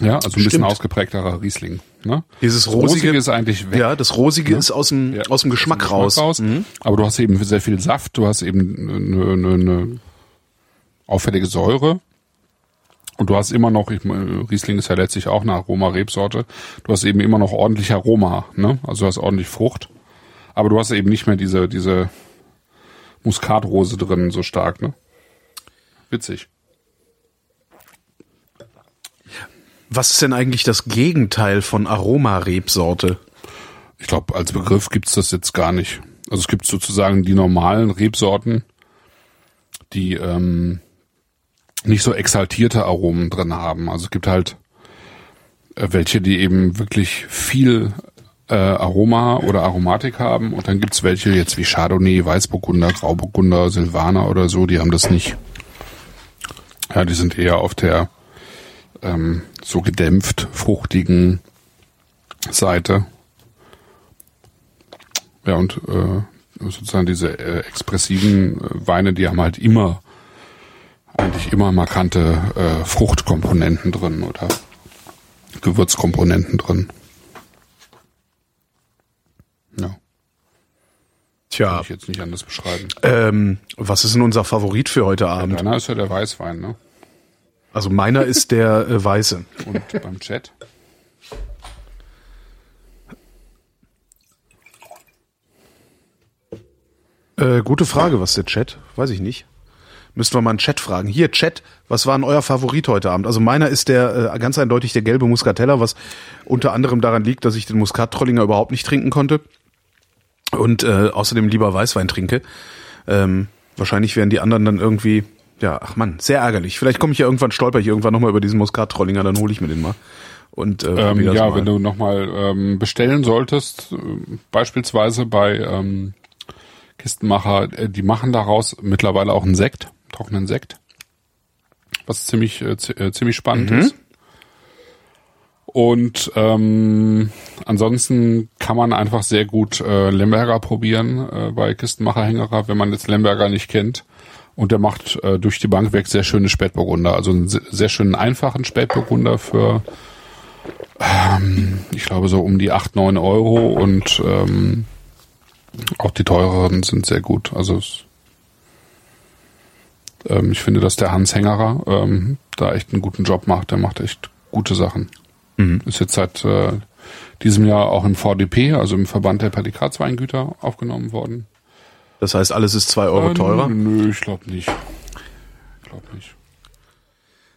C: Ja, also ein bisschen
B: Stimmt.
C: ausgeprägterer Riesling. Ne?
B: Dieses
C: Das
B: rosige,
C: ist eigentlich weg.
B: ja, das rosige ist aus dem,
C: Ja,
B: aus dem Geschmack raus. Mhm.
C: Aber du hast eben sehr viel Saft, du hast eben eine, eine, eine auffällige Säure. Und du hast immer noch, ich, Riesling ist ja letztlich auch eine Aroma-Rebsorte, du hast eben immer noch ordentlich Aroma, ne? Also du hast ordentlich Frucht. Aber du hast eben nicht mehr diese, diese Muskatrose drin so stark, ne? Witzig.
B: Was ist denn eigentlich das Gegenteil von Aromarebsorte?
C: Ich glaube, als Begriff gibt's das jetzt gar nicht. Also es gibt sozusagen die normalen Rebsorten, die ähm, nicht so exaltierte Aromen drin haben. Also es gibt halt äh, welche, die eben wirklich viel äh, Aroma oder Aromatik haben und dann gibt's welche jetzt wie Chardonnay, Weißburgunder, Grauburgunder, Silvaner oder so, die haben das nicht. Ja, die sind eher auf der ähm, so gedämpft fruchtigen Seite. Ja, und äh, sozusagen diese äh, expressiven äh, Weine, die haben halt immer, eigentlich immer markante äh, Fruchtkomponenten drin oder Gewürzkomponenten drin. Ja,
B: Tja,
C: kann ich jetzt nicht anders beschreiben.
B: ähm, was ist denn unser Favorit für heute Abend?
C: Deiner ist ja der Weißwein, ne?
B: Also meiner ist der äh, weiße.
C: Und beim Chat?
B: Äh, gute Frage, was der Chat? Weiß ich nicht. Müssten wir mal einen Chat fragen. Hier, Chat, was war denn euer Favorit heute Abend? Also meiner ist der äh, ganz eindeutig der gelbe Muscatella, was unter anderem daran liegt, dass ich den Muskat-Trollinger überhaupt nicht trinken konnte und äh, außerdem lieber Weißwein trinke. Ähm, wahrscheinlich werden die anderen dann irgendwie, ja, ach man, sehr ärgerlich. Vielleicht komme ich ja irgendwann, stolper ich irgendwann nochmal über diesen Muskat-Trollinger, dann hole ich mir den mal. Und äh,
C: Ähm, ja,
B: mal.
C: wenn du nochmal ähm, bestellen solltest, äh, beispielsweise bei ähm, Kistenmacher, äh, die machen daraus mittlerweile auch einen Sekt, trockenen Sekt, was ziemlich äh, äh, ziemlich spannend ist. Und ähm, ansonsten kann man einfach sehr gut äh, Lemberger probieren äh, bei Kistenmacher Hängerer, wenn man jetzt Lemberger nicht kennt. Und der macht äh, durch die Bank weg sehr schöne Spätburgunder. Also einen se- sehr schönen einfachen Spätburgunder für ich glaube so um die 8, 9 Euro und ähm, auch die teureren sind sehr gut. Also es, ähm, ich finde, dass der Hans Hängerer ähm, da echt einen guten Job macht. Der macht echt gute Sachen. Ist jetzt seit äh, diesem Jahr auch im VDP, also im Verband der Prädikatsweingüter, aufgenommen worden.
B: Das heißt, alles ist zwei Euro
C: Äh,
B: teurer.
C: Nö, ich glaube nicht. Ich glaube nicht.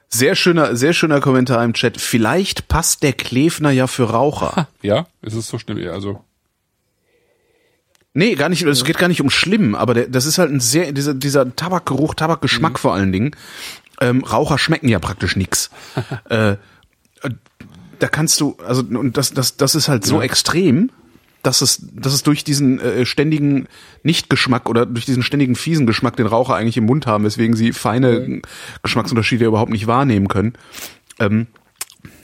B: Sehr schöner, sehr schöner Kommentar im Chat. Vielleicht passt der Klefner ja für Raucher.
C: Ja, ist es so schlimm? Also
B: Nee, gar nicht, es geht gar nicht um schlimm, aber der, das ist halt ein sehr, dieser, dieser Tabakgeruch, Tabakgeschmack
C: Mhm.
B: vor allen Dingen. Ähm, Raucher schmecken ja praktisch nix. äh, äh, da kannst du, also, und das, das, das ist halt so extrem, dass es, dass es durch diesen äh, ständigen Nichtgeschmack oder durch diesen ständigen fiesen Geschmack den Raucher eigentlich im Mund haben, weswegen sie feine mhm. Geschmacksunterschiede überhaupt nicht wahrnehmen können. Ähm,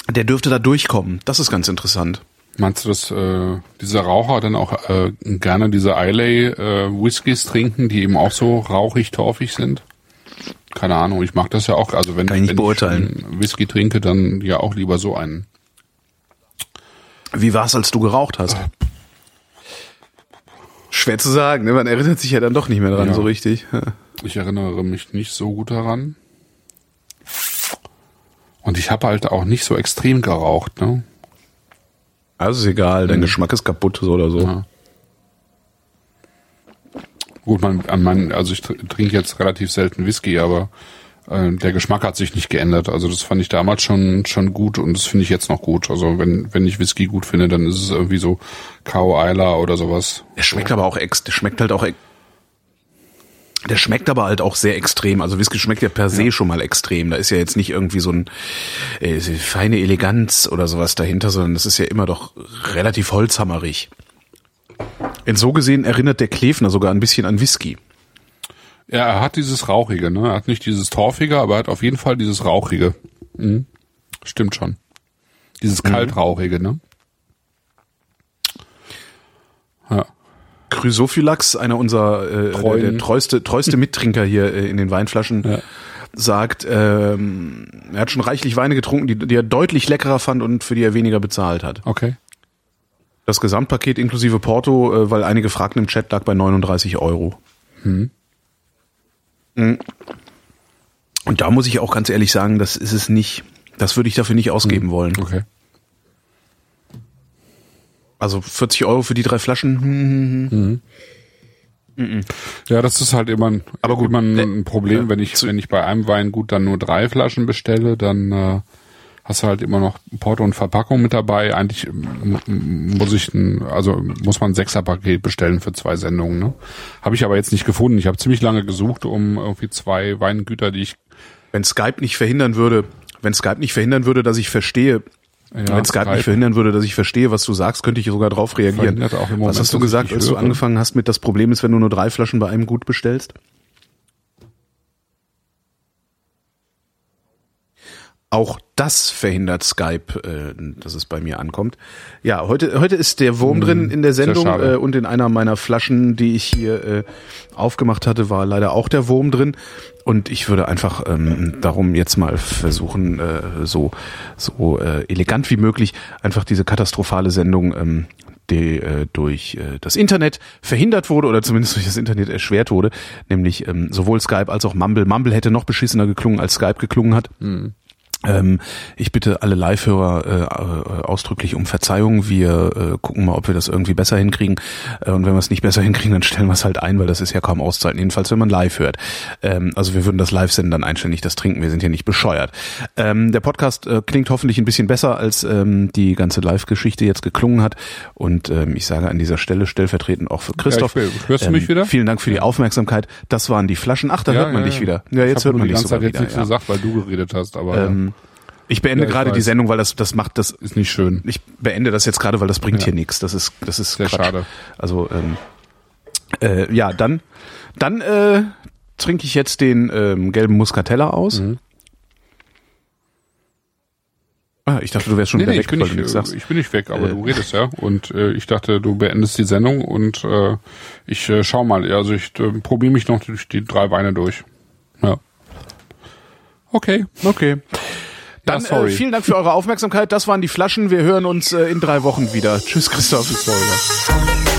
B: der dürfte da durchkommen. Das ist ganz interessant.
C: Meinst du, dass äh, diese Raucher dann auch äh, gerne diese Islay äh, Whiskys trinken, die eben auch so rauchig, torfig sind? Keine Ahnung, ich mag das ja auch. Also wenn,
B: Kann ich
C: wenn
B: beurteilen.
C: ich Whisky trinke, dann ja auch lieber so einen.
B: Wie war es, als du geraucht hast? Schwer zu sagen, ne? man erinnert sich ja dann doch nicht mehr dran
C: Ja.
B: so richtig.
C: Ich erinnere mich nicht so gut daran. Und ich habe halt auch nicht so extrem geraucht, ne?
B: Also ist egal, dein Geschmack ist kaputt, so oder so.
C: Ja. Gut, man, an mein, also ich tr- trinke jetzt relativ selten Whisky, aber äh, der Geschmack hat sich nicht geändert. Also das fand ich damals schon schon gut und das finde ich jetzt noch gut. Also wenn wenn ich Whisky gut finde, dann ist es irgendwie so Cow Isla oder sowas.
B: Der schmeckt aber auch ex, der schmeckt halt auch ex, der schmeckt aber halt auch sehr extrem. Also Whisky schmeckt ja per se schon mal extrem. Da ist ja jetzt nicht irgendwie so ein äh, feine Eleganz oder sowas dahinter, sondern das ist ja immer doch relativ holzhammerig. In so gesehen erinnert der Klefner sogar ein bisschen an Whisky.
C: Ja, er hat dieses Rauchige, ne? Er hat nicht dieses Torfige, aber er hat auf jeden Fall dieses Rauchige. Mhm. Stimmt schon. Dieses Kaltrauchige, ne? Ja.
B: Chrysophylax, einer unserer äh, der, der treueste, treueste Mittrinker hier äh, in den Weinflaschen,
C: Ja.
B: sagt, ähm, er hat schon reichlich Weine getrunken, die, die er deutlich leckerer fand und für die er weniger bezahlt hat.
C: Okay.
B: Das Gesamtpaket inklusive Porto, äh, weil einige fragten im Chat, lag bei 39 Euro. Mhm. Und da muss ich auch ganz ehrlich sagen, das ist es nicht. Das würde ich dafür nicht ausgeben wollen.
C: Okay.
B: Also 40 Euro für die drei Flaschen. hm,
C: Ja, das ist halt immer ein,
B: Aber gut,
C: immer ein, Problem, wenn ich, wenn ich bei einem Wein gut dann nur drei Flaschen bestelle, dann äh, hast du halt immer noch Porto und Verpackung mit dabei. Eigentlich muss ich ein, also muss man ein Sechserpaket bestellen für zwei Sendungen. Ne? Habe ich aber jetzt nicht gefunden. Ich habe ziemlich lange gesucht, um irgendwie zwei Weingüter, die ich
B: Wenn Skype nicht verhindern würde, wenn Skype nicht verhindern würde, dass ich verstehe,
C: ja,
B: wenn Skype nicht verhindern würde, dass ich verstehe, was du sagst, könnte ich sogar drauf reagieren.
C: Moment,
B: was hast du gesagt, als du angefangen hast mit das Problem ist, wenn du nur drei Flaschen bei einem Gut bestellst? Auch das verhindert Skype, äh, dass es bei mir ankommt. Ja, heute, heute ist der Wurm drin in der Sendung äh, und in einer meiner Flaschen, die ich hier äh, aufgemacht hatte, war leider auch der Wurm drin. Und ich würde einfach ähm, darum jetzt mal versuchen, äh, so, so äh, elegant wie möglich einfach diese katastrophale Sendung ähm, die äh, durch äh, das Internet verhindert wurde oder zumindest durch das Internet erschwert wurde, nämlich ähm, sowohl Skype als auch Mumble. Mumble hätte noch beschissener geklungen, als Skype geklungen hat. Ähm, ich bitte alle Live-Hörer äh, äh, ausdrücklich um Verzeihung. Wir äh, gucken mal, ob wir das irgendwie besser hinkriegen. Äh, und wenn wir es nicht besser hinkriegen, dann stellen wir es halt ein, weil das ist ja kaum auszuhalten. Jedenfalls, wenn man live hört. Ähm, also wir würden das live senden, dann einständig das trinken. Wir sind ja nicht bescheuert. Ähm, der Podcast äh, klingt hoffentlich ein bisschen besser, als ähm, die ganze Live-Geschichte jetzt geklungen hat. Und ähm, ich sage an dieser Stelle stellvertretend auch für Christoph.
C: Ja, hörst du mich wieder?
B: Vielen Dank für die Aufmerksamkeit. Das waren die Flaschen. Ach, da hört man dich wieder. Ja, jetzt hört man dich sogar
C: Zeit jetzt
B: wieder.
C: nichts
B: Ja.
C: gesagt, weil du geredet hast, aber
B: Ähm, ich beende
C: Ja, ich
B: gerade die. Sendung, weil das das macht das.
C: ist nicht schön.
B: Ich beende das jetzt gerade, weil das bringt
C: Ja.
B: hier nichts. Das ist das ist
C: Sehr
B: Quatsch.
C: schade.
B: Also ähm, äh, ja, dann dann äh, trinke ich jetzt den ähm, gelben Muscatella aus.
C: Mhm.
B: Ah, ich dachte, du wärst schon
C: Nee,
B: wieder
C: nee,
B: weg,
C: ich bin
B: weil
C: nicht,
B: du nichts
C: äh,
B: sagst.
C: ich bin nicht weg, aber
B: Äh.
C: du redest ja. Und äh, ich dachte, du beendest die Sendung und äh, ich äh, schau mal. Also ich äh, probiere mich noch durch die drei Weine durch. Ja. Okay.
B: Okay. Dann
C: Ja.
B: Äh, vielen Dank für eure Aufmerksamkeit. Das waren die Flaschen. Wir hören uns äh, in drei Wochen wieder. Tschüss, Christoph. Tschüss,